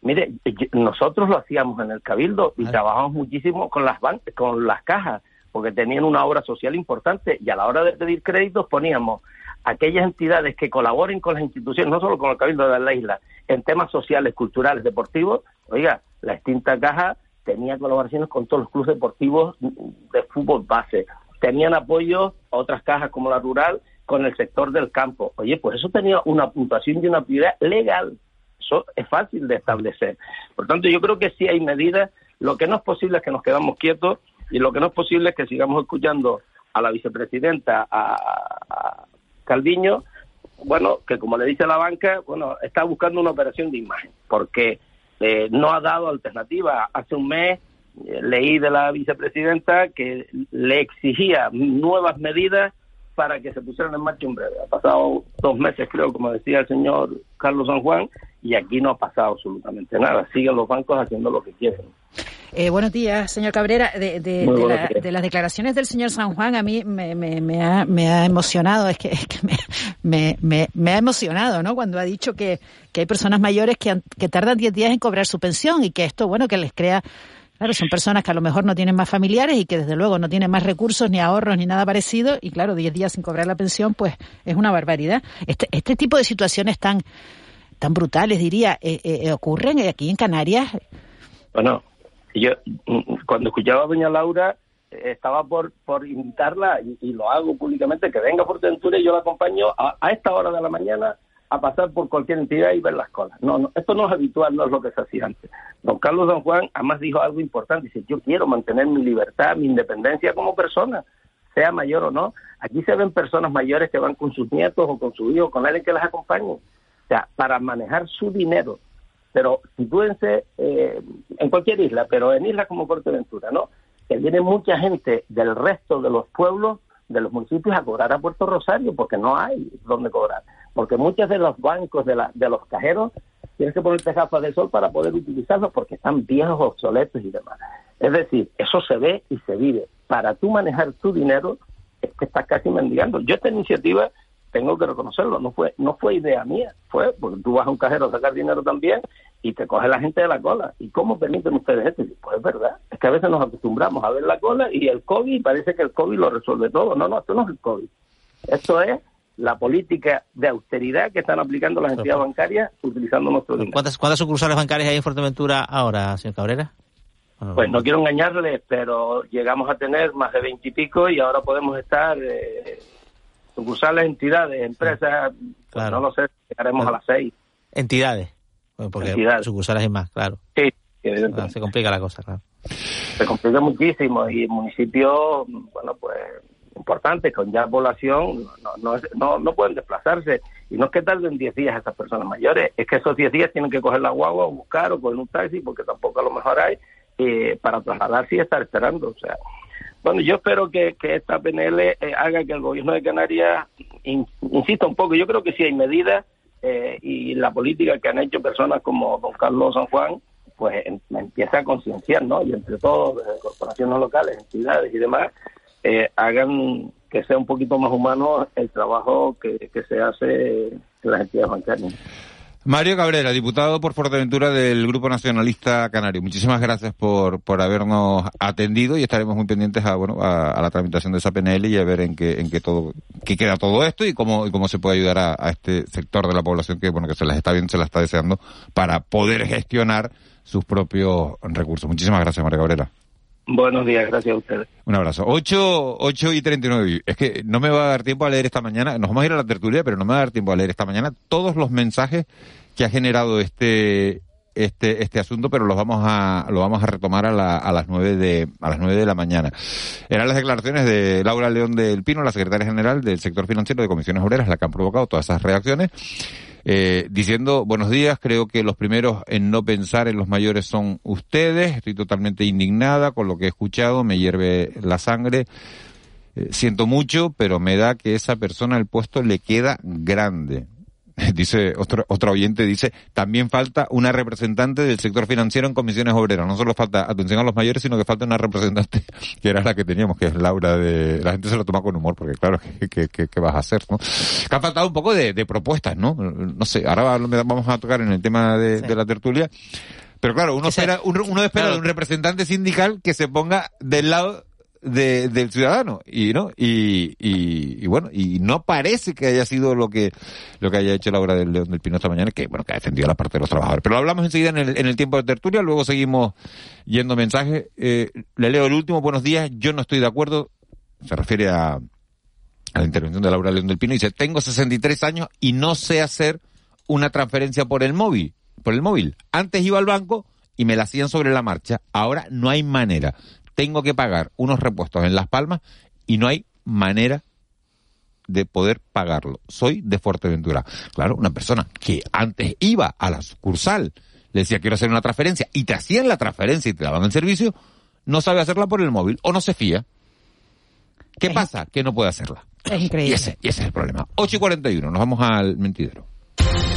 Speaker 12: Mire, nosotros lo hacíamos en el cabildo y trabajamos muchísimo con las bancas, con las cajas, porque tenían una obra social importante y a la hora de pedir créditos poníamos aquellas entidades que colaboren con las instituciones, no solo con el cabildo de la isla, en temas sociales, culturales, deportivos, oiga, la extinta caja tenía colaboraciones con todos los clubes deportivos de fútbol base, tenían apoyo a otras cajas como la rural con el sector del campo. Oye, pues eso tenía una puntuación y una prioridad legal. Eso es fácil de establecer. Por tanto, yo creo que sí hay medidas. Lo que no es posible es que nos quedamos quietos y lo que no es posible es que sigamos escuchando a la vicepresidenta, a Calviño, bueno, que como le dice la banca, bueno, está buscando una operación de imagen, porque eh, no ha dado alternativa. Hace un mes eh, leí de la vicepresidenta que le exigía nuevas medidas para que se pusieran en marcha en breve. Ha pasado dos meses, creo, como decía el señor Carlos San Juan, y aquí no ha pasado absolutamente nada. Siguen los bancos haciendo lo que quieren.
Speaker 9: Eh, buenos días, señor Cabrera. De, las declaraciones del señor San Juan, a mí me, ha, emocionado, es que, me, ha emocionado, ¿no? Cuando ha dicho que, hay personas mayores que, que tardan 10 días en cobrar su pensión y que esto, bueno, que les crea Claro, son personas que a lo mejor no tienen más familiares y que desde luego no tienen más recursos, ni ahorros, ni nada parecido. Y claro, 10 días sin cobrar la pensión, pues es una barbaridad. Este, este tipo de situaciones tan, tan brutales, diría, eh, eh, ocurren aquí en Canarias.
Speaker 12: Bueno, yo cuando escuchaba a doña Laura estaba por, por invitarla, y, lo hago públicamente, que venga por Fuerteventura y yo la acompaño a esta hora de la mañana a pasar por cualquier entidad y ver las colas. No, no, esto no es habitual, no es lo que se hacía antes. Don Carlos Don Juan además dijo algo importante, dice, yo quiero mantener mi libertad, mi independencia como persona, sea mayor o no. Aquí se ven personas mayores que van con sus nietos o con su hijo, con alguien que las acompañe. O sea, para manejar su dinero. Pero sitúense eh, en cualquier isla, pero en islas como Fuerteventura, ¿no? Que viene mucha gente del resto de los pueblos, de los municipios a cobrar a Puerto Rosario, porque no hay donde cobrar porque muchos de los bancos de, la, de los cajeros tienes que ponerte gafas de sol para poder utilizarlos porque están viejos, obsoletos y demás. Es decir, eso se ve y se vive. Para tú manejar tu dinero es que estás casi mendigando. Yo esta iniciativa tengo que reconocerlo, no fue no fue idea mía, fue porque tú vas a un cajero a sacar dinero también y te coge la gente de la cola. ¿Y cómo permiten ustedes esto? Pues es verdad, es que a veces nos acostumbramos a ver la cola y el COVID parece que el COVID lo resuelve todo. No, no, esto no es el COVID. Esto es la política de austeridad que están aplicando las entidades bancarias utilizando nuestro dinero.
Speaker 10: ¿Cuántas, ¿Cuántas sucursales bancarias hay en Fuerteventura ahora, señor Cabrera?
Speaker 12: Pues no quiero engañarle, pero llegamos a tener más de veintipico y, ahora podemos estar eh, sucursales, entidades, empresas, pues no lo sé, llegaremos a las seis.
Speaker 10: Entidades, porque sucursales hay más, claro.
Speaker 12: Sí,
Speaker 10: ah, se complica la cosa, claro.
Speaker 12: Se complica muchísimo y el municipio, bueno, pues importantes, con ya población, no, no, no, pueden desplazarse. Y no es que tarden 10 días esas personas mayores, es que esos 10 días tienen que coger la guagua o buscar o coger un taxi, porque tampoco a lo mejor hay, eh, para trasladarse y estar esperando. O sea, bueno, yo espero que, que esta PNL eh, haga que el gobierno de Canarias insista un poco. Yo creo que sí hay medidas eh, y la política que han hecho personas como don Carlos San Juan, pues em, empieza a concienciar, ¿no? Y entre todos, desde corporaciones locales, entidades y demás, eh, hagan que sea un poquito más humano el trabajo que, se hace en las entidades bancarias.
Speaker 7: Mario Cabrera, diputado por Fuerteventura del Grupo Nacionalista Canario. Muchísimas gracias por, por habernos atendido y estaremos muy pendientes a, bueno, a, la tramitación de esa PNL y a ver en qué, en qué todo, qué queda todo esto y cómo, y cómo se puede ayudar a, a, este sector de la población que, bueno, que se las está viendo, se las está deseando para poder gestionar sus propios recursos. Muchísimas gracias, Mario Cabrera.
Speaker 12: Buenos días, gracias a ustedes.
Speaker 7: Un abrazo. 8, 8 y 39. Es que no me va a dar tiempo a leer esta mañana, nos vamos a ir a la tertulia, pero no me va a dar tiempo a leer esta mañana todos los mensajes que ha generado este este este asunto, pero lo vamos a lo vamos a retomar a, la, a las nueve de a las nueve de la mañana. Eran las declaraciones de Laura León del Pino, la secretaria general del sector financiero de Comisiones Obreras, la que han provocado todas esas reacciones. Eh, diciendo buenos días, creo que los primeros en no pensar en los mayores son ustedes, estoy totalmente indignada con lo que he escuchado, me hierve la sangre, eh, siento mucho, pero me da que esa persona el puesto le queda grande. <laughs> Dice otro, otro oyente, dice, también falta una representante del sector financiero en comisiones obreras. No solo falta atención a los mayores, sino que falta una representante <laughs> que era la que teníamos, que es Laura de... La gente se lo toma con humor, porque claro, <laughs> ¿qué, qué, qué vas a hacer? ¿no? Que ha faltado un poco de, de propuestas, ¿no? No sé, ahora vamos a tocar en el tema de,
Speaker 10: Sí.
Speaker 7: de la tertulia. Pero claro, uno espera, uno, uno espera
Speaker 10: claro.
Speaker 7: de un representante sindical que se ponga del lado de, del ciudadano y no y, y, y bueno y no parece que haya sido lo que lo que haya hecho Laura del León del Pino esta mañana que bueno que ha defendido la parte de los trabajadores. Pero lo hablamos enseguida en el, en el tiempo de tertulia luego seguimos yendo mensajes eh, le leo el último buenos días yo no estoy de acuerdo se refiere a a la intervención de Laura León del Pino dice tengo 63 años y no sé hacer una transferencia por el móvil por el móvil. Antes iba al banco y me la hacían sobre la marcha ahora no hay manera tengo que pagar unos repuestos en Las Palmas y no hay manera de poder pagarlo. Soy de Fuerteventura. Claro, una persona que antes iba a la sucursal, le decía quiero hacer una transferencia y te hacían la transferencia y te daban el servicio, no sabe hacerla por el móvil o no se fía. ¿Qué pasa? Que no puede hacerla.
Speaker 9: Es
Speaker 7: Y
Speaker 9: increíble.
Speaker 7: ese, y ese es el problema. 8 y 41, nos vamos al mentidero.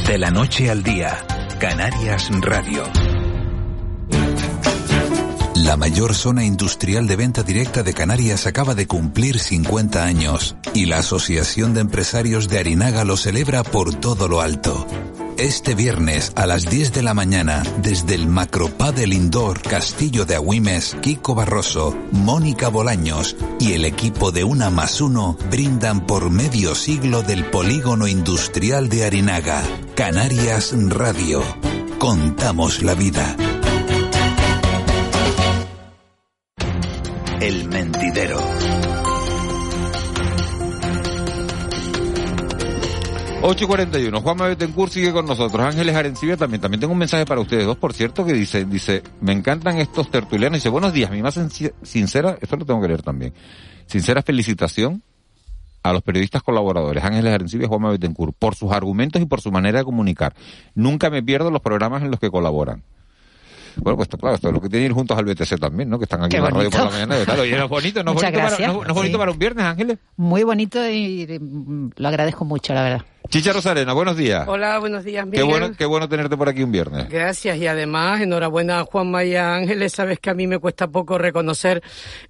Speaker 6: De la noche al día, Canarias Radio. La mayor zona industrial de venta directa de Canarias acaba de cumplir 50 años y la Asociación de Empresarios de Arinaga lo celebra por todo lo alto. Este viernes a las 10 de la mañana, desde el Macropadel Indoor Castillo de Agüimes, Kiko Barroso, Mónica Bolaños y el equipo de Una más Uno brindan por medio siglo del polígono industrial de Arinaga. Canarias Radio. Contamos la vida. El mentidero.
Speaker 7: 8 y 41. Juanma Betancourt sigue con nosotros. Ángeles Arencibia también. También tengo un mensaje para ustedes dos, por cierto, que dice, dice, me encantan estos tertulianos. Dice, buenos días. Mi más sincera, esto lo tengo que leer también. Sincera felicitación a los periodistas colaboradores, Ángeles Arencibia y Juanma Betancourt, por sus argumentos y por su manera de comunicar. Nunca me pierdo los programas en los que colaboran. Bueno, pues claro, esto es lo que tienen ir juntos al BTC también, ¿no? Que están aquí
Speaker 9: Qué
Speaker 7: en la radio por la mañana. Claro, y es bonito, ¿no es <laughs>
Speaker 9: Muchas
Speaker 7: bonito, para, no- no es bonito
Speaker 9: Sí.
Speaker 7: para un viernes, Ángeles?
Speaker 9: Muy bonito y mm, lo agradezco mucho, la verdad.
Speaker 7: Chicha Rosarena, buenos días.
Speaker 13: Hola, buenos días,
Speaker 7: Qué
Speaker 13: Miguel.
Speaker 7: bueno, qué bueno tenerte por aquí un viernes.
Speaker 13: Gracias y además enhorabuena a Juanma y a Ángeles. Sabes que a mí me cuesta poco reconocer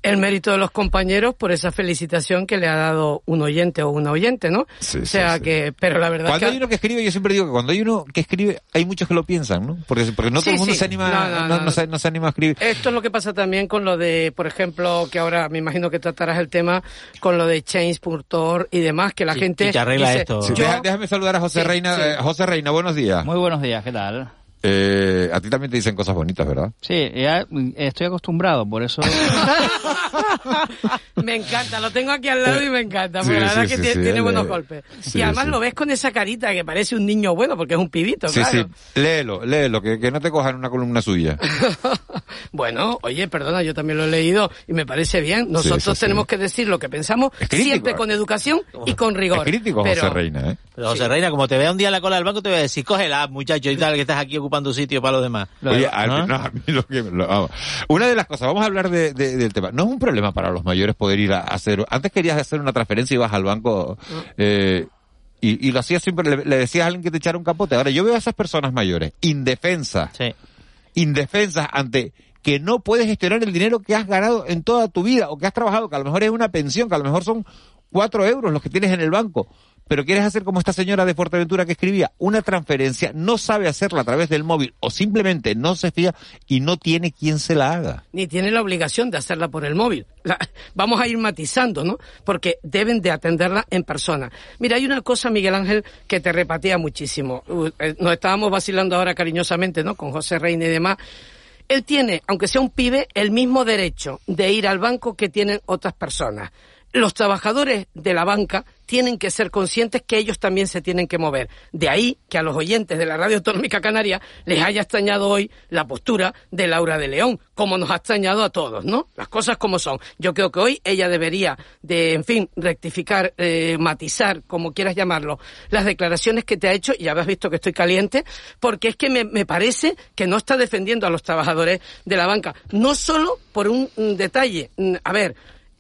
Speaker 13: el mérito de los compañeros por esa felicitación que le ha dado un oyente o una oyente, ¿no?
Speaker 7: Sí,
Speaker 13: o
Speaker 7: sí,
Speaker 13: sea
Speaker 7: sí.
Speaker 13: que, pero la verdad
Speaker 7: Cuando
Speaker 13: es
Speaker 7: hay
Speaker 13: que
Speaker 7: uno que escribe, yo siempre digo que cuando hay uno que escribe, hay muchos que lo piensan, ¿no? Porque, porque no todo
Speaker 13: Sí,
Speaker 7: el mundo
Speaker 13: sí.
Speaker 7: se anima,
Speaker 13: No,
Speaker 7: no,
Speaker 13: no,
Speaker 7: no
Speaker 13: no.
Speaker 7: se, no se anima a escribir.
Speaker 13: Esto es lo que pasa también con lo de, por ejemplo, que ahora me imagino que tratarás el tema con lo de Change.org y demás, que la
Speaker 10: Sí,
Speaker 13: gente
Speaker 10: Chicha, arregla
Speaker 13: dice,
Speaker 10: esto.
Speaker 7: Sí,
Speaker 13: yo-
Speaker 7: deja- déjame saludar a José
Speaker 13: Sí,
Speaker 7: Reina.
Speaker 13: sí.
Speaker 7: Eh, José Reina, buenos días.
Speaker 14: Muy buenos días, ¿qué tal?
Speaker 7: Eh, a ti también te dicen cosas bonitas, ¿verdad?
Speaker 14: Sí, ya estoy acostumbrado, por eso... <laughs>
Speaker 13: Me encanta, lo tengo aquí al lado y me encanta, porque
Speaker 7: Sí,
Speaker 13: la verdad
Speaker 7: sí,
Speaker 13: que
Speaker 7: sí,
Speaker 13: tiene,
Speaker 7: sí,
Speaker 13: tiene
Speaker 7: él,
Speaker 13: buenos
Speaker 7: eh,
Speaker 13: golpes.
Speaker 7: sí,
Speaker 13: y además
Speaker 7: sí.
Speaker 13: lo ves con esa carita que parece un niño bueno, porque es un pibito,
Speaker 7: Sí,
Speaker 13: claro.
Speaker 7: sí. Léelo, léelo, que, que no te cojan una columna suya. <laughs>
Speaker 13: Bueno, oye, perdona, yo también lo he leído y me parece bien. Nosotros
Speaker 7: sí, sí.
Speaker 13: tenemos que decir lo que pensamos siempre con educación y con rigor.
Speaker 7: Es crítico
Speaker 13: Pero-
Speaker 7: José Reina, ¿eh?
Speaker 10: Pero José Reina, como te vea un día en la cola del banco, te voy a decir, cógela, muchacho, y tal, que estás aquí ocupando sitio para los demás.
Speaker 7: Oye, a,
Speaker 10: ¿No?
Speaker 7: no, a mí lo que... lo- vamos. Una de las cosas, vamos a hablar de, de- del tema. No es un problema para los mayores poder ir a hacer... Antes querías hacer una transferencia y ibas al banco... eh, y, y lo hacías siempre, le, le decías a alguien que te echara un capote. Ahora, yo veo a esas personas mayores, indefensas,
Speaker 10: Sí.
Speaker 7: indefensas ante que no puedes gestionar el dinero que has ganado en toda tu vida o que has trabajado, que a lo mejor es una pensión, que a lo mejor son cuatro euros los que tienes en el banco, pero quieres hacer como esta señora de Fuerteventura que escribía una transferencia, no sabe hacerla a través del móvil o simplemente no se fía y no tiene quien se la haga.
Speaker 13: ni tiene la obligación de hacerla por el móvil. Vamos a ir matizando, ¿no? Porque deben de atenderla en persona. Mira, hay una cosa, Miguel Ángel, que te repatía muchísimo. Eh, Nos estábamos vacilando ahora cariñosamente, ¿no? Con José Reina y demás. Él tiene, aunque sea un pibe, el mismo derecho de ir al banco que tienen otras personas. Los trabajadores de la banca tienen que ser conscientes que ellos también se tienen que mover. De ahí que a los oyentes de la Radio Autonómica Canaria les haya extrañado hoy la postura de Laura de León, como nos ha extrañado a todos, ¿no? Las cosas como son. Yo creo que hoy ella debería de, en fin, rectificar, eh, matizar, como quieras llamarlo, las declaraciones que te ha hecho, y ya habrás visto que estoy caliente, porque es que me, me parece que no está defendiendo a los trabajadores de la banca. No solo por un, un detalle. Mm, A ver,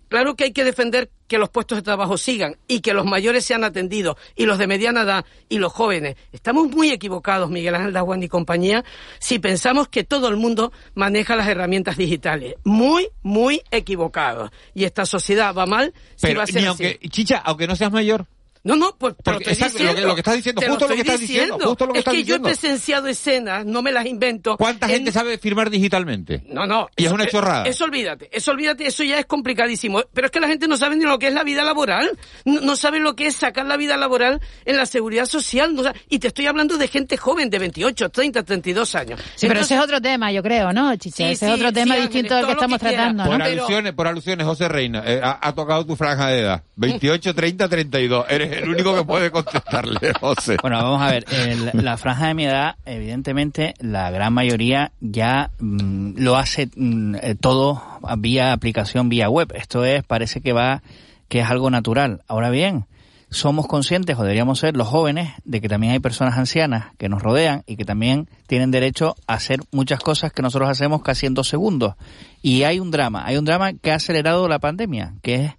Speaker 13: Claro que hay que defender que los puestos de trabajo sigan y que los mayores sean atendidos y los de mediana edad y los jóvenes. Estamos muy equivocados, Miguel Ángel Daguán y compañía, si pensamos que todo el mundo maneja las herramientas digitales. Muy, muy equivocados. Y esta sociedad va mal si
Speaker 7: Pero
Speaker 13: va a ser
Speaker 7: ni
Speaker 13: así.
Speaker 7: aunque, Chicha, aunque no seas mayor.
Speaker 13: No, no, pues te lo
Speaker 7: que-
Speaker 13: diciendo.
Speaker 7: lo que estás diciendo, justo lo que estás diciendo, justo lo que
Speaker 13: es
Speaker 7: estás
Speaker 13: que
Speaker 7: diciendo.
Speaker 13: yo he presenciado escenas, no me las invento.
Speaker 7: ¿Cuánta
Speaker 13: en-
Speaker 7: gente sabe firmar digitalmente?
Speaker 13: No, no.
Speaker 7: Y es una chorrada.
Speaker 13: Eso olvídate, eso olvídate, eso ya es complicadísimo. Pero es que la gente no sabe ni lo que es la vida laboral. No, no sabe lo que es sacar la vida laboral en la seguridad social. no sabe- y te estoy hablando de gente joven, de 28, 30, 32 años.
Speaker 9: Sí, pero ese es otro tema, yo creo, ¿no, Chicha?
Speaker 13: Sí,
Speaker 9: ese
Speaker 13: sí,
Speaker 9: es otro tema
Speaker 13: sí,
Speaker 9: distinto del que estamos
Speaker 13: que
Speaker 9: tratando,
Speaker 7: Por
Speaker 9: ¿no?
Speaker 7: alusiones, por alusiones, José Reina, eh, ha, ha tocado tu franja de edad. 28, 30, 32. Eres el único que puede contestarle, José.
Speaker 14: Bueno, vamos a ver, el- la franja de mi edad, evidentemente, la gran mayoría ya mm, lo hace mm, eh, todo vía aplicación, vía web. Esto es, parece que va, que es algo natural. Ahora bien, somos conscientes, o deberíamos ser los jóvenes, de que también hay personas ancianas que nos rodean y que también tienen derecho a hacer muchas cosas que nosotros hacemos casi en dos segundos. Y hay un drama, hay un drama que ha acelerado la pandemia, que es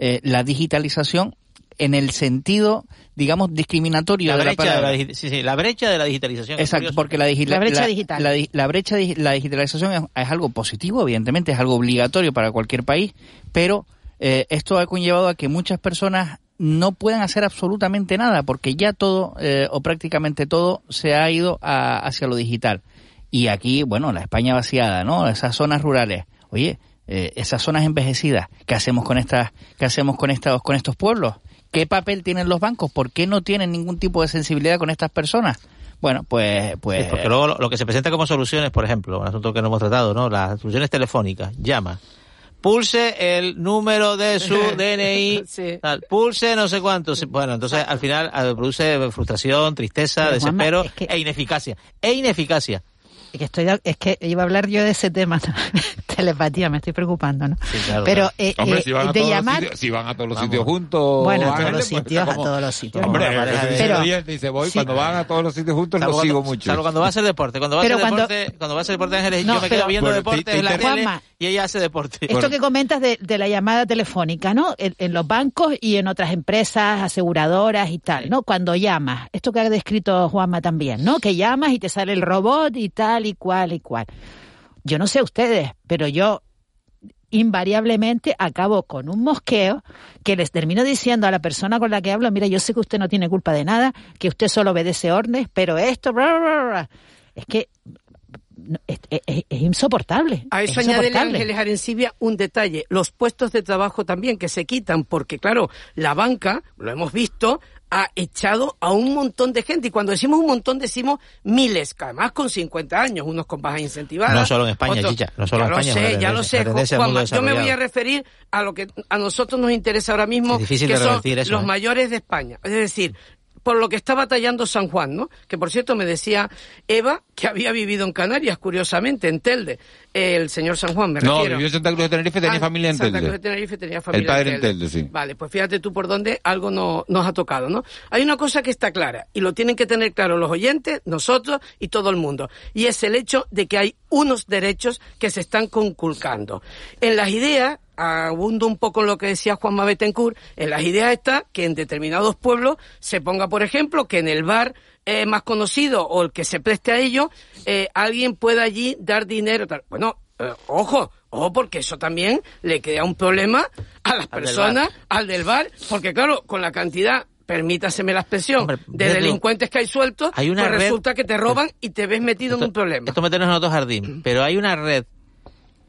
Speaker 14: eh, la digitalización en el sentido, digamos, discriminatorio
Speaker 10: La
Speaker 14: de la
Speaker 10: brecha de
Speaker 14: palabra.
Speaker 10: la, sí, sí, la brecha de la digitalización.
Speaker 14: Exacto, porque la, digi-
Speaker 9: La brecha digital.
Speaker 14: La, brecha digi- la digitalización es, es algo positivo, evidentemente, es algo obligatorio para cualquier país, pero eh, esto ha conllevado a que muchas personas no puedan hacer absolutamente nada, porque ya todo, eh, o prácticamente todo, se ha ido a- hacia lo digital. Y aquí, bueno, la España vaciada, ¿no? Esas zonas rurales. Oye, eh, esas zonas envejecidas, ¿qué hacemos con estas, qué hacemos con estos, con estos pueblos? ¿Qué papel tienen los bancos? ¿Por qué no tienen ningún tipo de sensibilidad con estas personas? Bueno, pues, pues.
Speaker 10: Sí, porque luego lo, lo que se presenta como soluciones, por ejemplo, un asunto que no hemos tratado, ¿no? Las soluciones telefónicas. Llama. Pulse el número de su <laughs> DNI.
Speaker 13: Sí.
Speaker 10: tal, Pulse no sé cuánto. Bueno, entonces al final eh, produce frustración, tristeza,
Speaker 9: Pero, Juanma,
Speaker 10: desespero
Speaker 9: es que-
Speaker 10: e ineficacia. E ineficacia.
Speaker 9: Es que, estoy, es que iba a hablar yo de ese tema, <laughs> telepatía, me estoy preocupando, ¿no?
Speaker 10: Sí, claro,
Speaker 9: Pero eh,
Speaker 7: Hombre,
Speaker 9: eh,
Speaker 7: si van, a
Speaker 9: de
Speaker 7: todos
Speaker 9: llamar,
Speaker 7: los sitios, si van a todos los
Speaker 10: Vamos.
Speaker 7: sitios juntos.
Speaker 9: Bueno, a todos
Speaker 7: Ángeles,
Speaker 9: los
Speaker 7: pues,
Speaker 9: sitios, a todos los sitios.
Speaker 7: Hombre, el
Speaker 9: Pero-
Speaker 7: dice, voy,
Speaker 9: sí.
Speaker 7: cuando van a todos los sitios juntos,
Speaker 10: cuando,
Speaker 7: sigo mucho.
Speaker 10: salvo cuando va a hacer deporte. Cuando va a hacer
Speaker 9: cuando-
Speaker 10: deporte, cuando va a hacer deporte Ángeles,
Speaker 9: No,
Speaker 10: yo me
Speaker 9: pero-
Speaker 10: quedo viendo deporte
Speaker 7: te-
Speaker 10: en la
Speaker 7: te-
Speaker 10: tele y ella hace deporte.
Speaker 9: Esto que comentas de, de la llamada telefónica, ¿no? En, en los bancos y en otras empresas, aseguradoras y tal, ¿no? Cuando llamas, esto que ha descrito Juanma también, ¿no? Que llamas y te sale el robot y tal y cual y cual. Yo no sé ustedes, pero yo invariablemente acabo con un mosqueo que les termino diciendo a la persona con la que hablo, mira, yo sé que usted no tiene culpa de nada, que usted solo obedece órdenes, pero esto, bla, bla, bla, es que es, es- es insoportable.
Speaker 13: A eso
Speaker 9: es
Speaker 13: añade. Ángeles Arencibia un detalle, los puestos de trabajo también que se quitan, porque claro, la banca, lo hemos visto, ha echado a un montón de gente, y cuando decimos un montón decimos miles, que además con 50 años, unos con bajas incentivadas.
Speaker 10: No solo en España,
Speaker 13: otros-
Speaker 10: Chicha, no solo
Speaker 13: ya
Speaker 10: en España,
Speaker 13: sé, ya lo sé, Juanma, yo me voy a referir a lo que a nosotros nos interesa ahora mismo, que
Speaker 10: de
Speaker 13: son
Speaker 10: eso,
Speaker 13: los
Speaker 10: ¿eh?
Speaker 13: mayores de España. Es decir, por lo que está batallando San Juan, ¿no? Que por cierto me decía Eva que había vivido en Canarias, curiosamente, en Telde. El señor San Juan, me
Speaker 7: No, vivió en Santa Cruz de Tenerife, tenía
Speaker 13: Ah,
Speaker 7: familia en
Speaker 13: Santa Cruz de. Tenerife tenía familia
Speaker 7: El padre en Telde, sí.
Speaker 13: Vale, pues fíjate tú por dónde algo no, nos ha tocado, ¿no? Hay una cosa que está clara, y lo tienen que tener claro los oyentes, nosotros y todo el mundo, y es el hecho de que hay unos derechos que se están conculcando. En las ideas, abundo un poco en lo que decía Juanma Betancourt, en las ideas está que en determinados pueblos se ponga, por ejemplo, que en el bar eh, más conocido o el que se preste a ello, eh, alguien pueda allí dar dinero. Tal. Bueno, eh, ojo, ojo, porque eso también le crea un problema a las
Speaker 10: Al del
Speaker 13: personas, al del bar, porque claro, con la cantidad permítaseme la expresión,
Speaker 10: Hombre,
Speaker 13: de delincuentes que hay sueltos,
Speaker 10: hay una
Speaker 13: pues
Speaker 10: red-
Speaker 13: resulta que te roban y te ves metido en un problema.
Speaker 10: Esto meternos en otro jardín, pero hay una red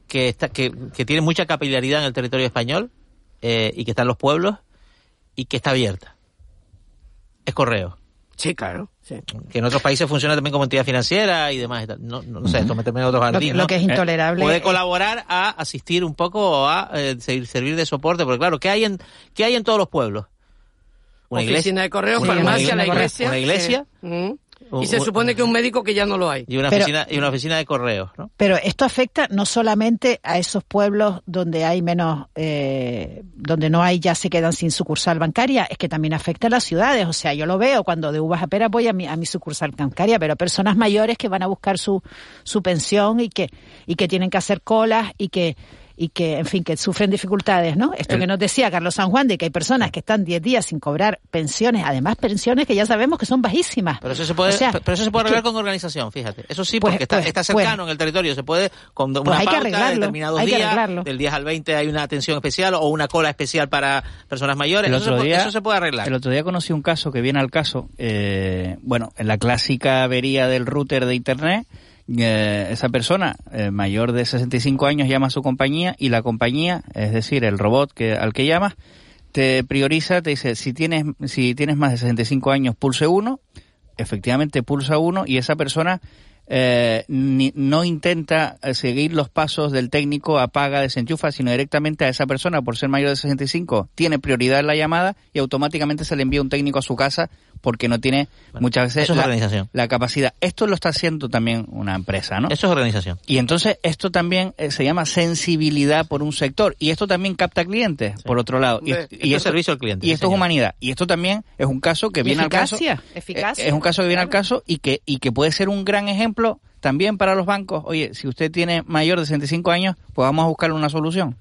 Speaker 10: que está que, que tiene mucha capilaridad en el territorio español eh, y que está en los pueblos y que está abierta. Es correo.
Speaker 13: Sí, claro.
Speaker 10: Que en otros países funciona también como entidad financiera y demás. y tal. No, no, no sé, esto meterme en otros
Speaker 9: Lo que-
Speaker 10: jardines.
Speaker 9: lo
Speaker 10: ¿no?
Speaker 9: que es intolerable
Speaker 10: Puede colaborar a asistir un poco o a eh, servir, de soporte, porque claro, ¿qué hay en, qué hay en todos los pueblos?
Speaker 13: Oficina de correos,
Speaker 10: una-
Speaker 13: farmacia,
Speaker 10: una
Speaker 13: la iglesia.
Speaker 10: Una iglesia.
Speaker 13: sí. Y se supone que un médico que ya no lo hay.
Speaker 10: Y una,
Speaker 9: Pero-
Speaker 10: oficina, y una oficina de correos, ¿no?
Speaker 9: Pero esto afecta no solamente a esos pueblos donde hay menos, eh, donde no hay, ya se quedan sin sucursal bancaria, es que también afecta a las ciudades. O sea, yo lo veo cuando de uvas a peras voy a mi, a mi sucursal bancaria, pero personas mayores que van a buscar su, su pensión y que, y que tienen que hacer colas y que, y que, en fin, que sufren dificultades, ¿no? Esto
Speaker 10: El-
Speaker 9: que nos decía Carlos San Juan, de que hay personas que están 10 días sin cobrar pensiones, además pensiones que ya sabemos que son bajísimas.
Speaker 10: Pero eso se puede,
Speaker 9: O sea,
Speaker 10: pero eso se puede
Speaker 9: que-
Speaker 10: arreglar con organización, fíjate. Eso sí,
Speaker 9: Pues-
Speaker 10: porque está,
Speaker 9: pues-
Speaker 10: está cercano en el territorio. Se puede, con una
Speaker 9: Pues hay que
Speaker 10: de
Speaker 9: arreglarlo,
Speaker 10: determinados
Speaker 9: hay que
Speaker 10: días,
Speaker 9: arreglarlo.
Speaker 10: del 10 al 20 hay una atención especial o una cola especial para personas mayores.
Speaker 14: El
Speaker 10: eso, se
Speaker 14: otro,
Speaker 10: puede,
Speaker 14: día,
Speaker 10: eso se puede arreglar.
Speaker 14: el otro día conocí un caso que viene al caso, eh, bueno, en la clásica avería del router de Internet, eh, esa persona eh, mayor de 65 años llama a su compañía y la compañía, es decir, el robot que, al que llamas, te prioriza, te dice, si tienes, si tienes más de 65 años, pulse uno, efectivamente pulsa uno y esa persona eh, ni- no intenta eh, seguir los pasos del técnico, apaga, desenchufa, sino directamente a esa persona, por ser mayor de 65, tiene prioridad en la llamada y automáticamente se le envía un técnico a su casa porque no tiene muchas veces
Speaker 10: eso es
Speaker 14: la,
Speaker 10: organización.
Speaker 14: la capacidad. Esto lo está haciendo también una empresa, ¿no?
Speaker 10: Eso es organización.
Speaker 14: Y entonces esto también eh, se llama sensibilidad por un sector y esto también capta clientes por otro lado. Y,
Speaker 10: esto es servicio al cliente,
Speaker 14: Y esto es humanidad. Y esto también es un caso que viene al caso.
Speaker 9: eficacia, eficacia,
Speaker 14: eh, Es un caso que viene al caso y que y que puede ser un gran ejemplo también para los bancos. Oye, si usted tiene mayor de 65 años, pues vamos a buscarle una solución.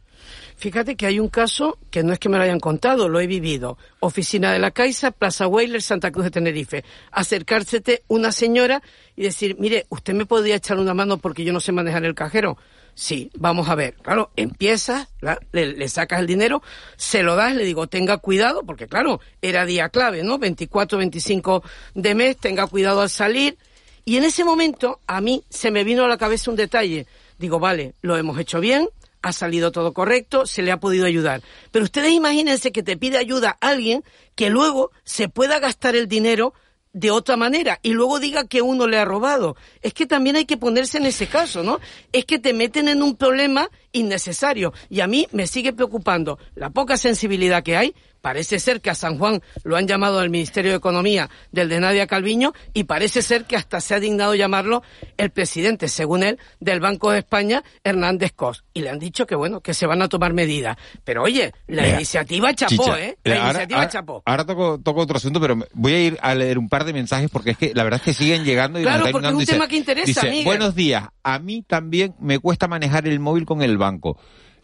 Speaker 13: Fíjate que hay un caso que no es que me lo hayan contado, lo he vivido. Oficina de la Caixa, Plaza Weiler, Santa Cruz de Tenerife. Acercársete una señora y decir, mire, ¿usted me podría echar una mano porque yo no sé manejar el cajero? Sí, vamos a ver. Claro, empiezas, le, le sacas el dinero, se lo das, le digo, tenga cuidado, porque claro, era día clave, ¿no? 24, 25 de mes, tenga cuidado al salir. Y en ese momento a mí se me vino a la cabeza un detalle. Digo, vale, lo hemos hecho bien, ha salido todo correcto, se le ha podido ayudar. Pero ustedes imagínense que te pide ayuda alguien que luego se pueda gastar el dinero de otra manera y luego diga que uno le ha robado. Es que también hay que ponerse en ese caso, ¿no? Es que te meten en un problema innecesario y a mí me sigue preocupando la poca sensibilidad que hay. Parece ser que a San Juan lo han llamado al Ministerio de Economía del de Nadia Calviño y parece ser que hasta se ha dignado llamarlo el presidente, según él, del Banco de España, Hernández Cos. Y le han dicho que bueno, que se van a tomar medidas. Pero oye, la
Speaker 7: Mira,
Speaker 13: iniciativa chapó,
Speaker 7: Chicha,
Speaker 13: ¿eh? La
Speaker 7: ahora-
Speaker 13: iniciativa
Speaker 7: ahora-
Speaker 13: chapó.
Speaker 7: Ahora toco, toco otro asunto, pero voy a ir a leer un par de mensajes porque es que la verdad es que siguen llegando y
Speaker 13: Claro, porque es un tema que interesa,
Speaker 7: dice. Buenos días, a mí también me cuesta manejar el móvil con el banco.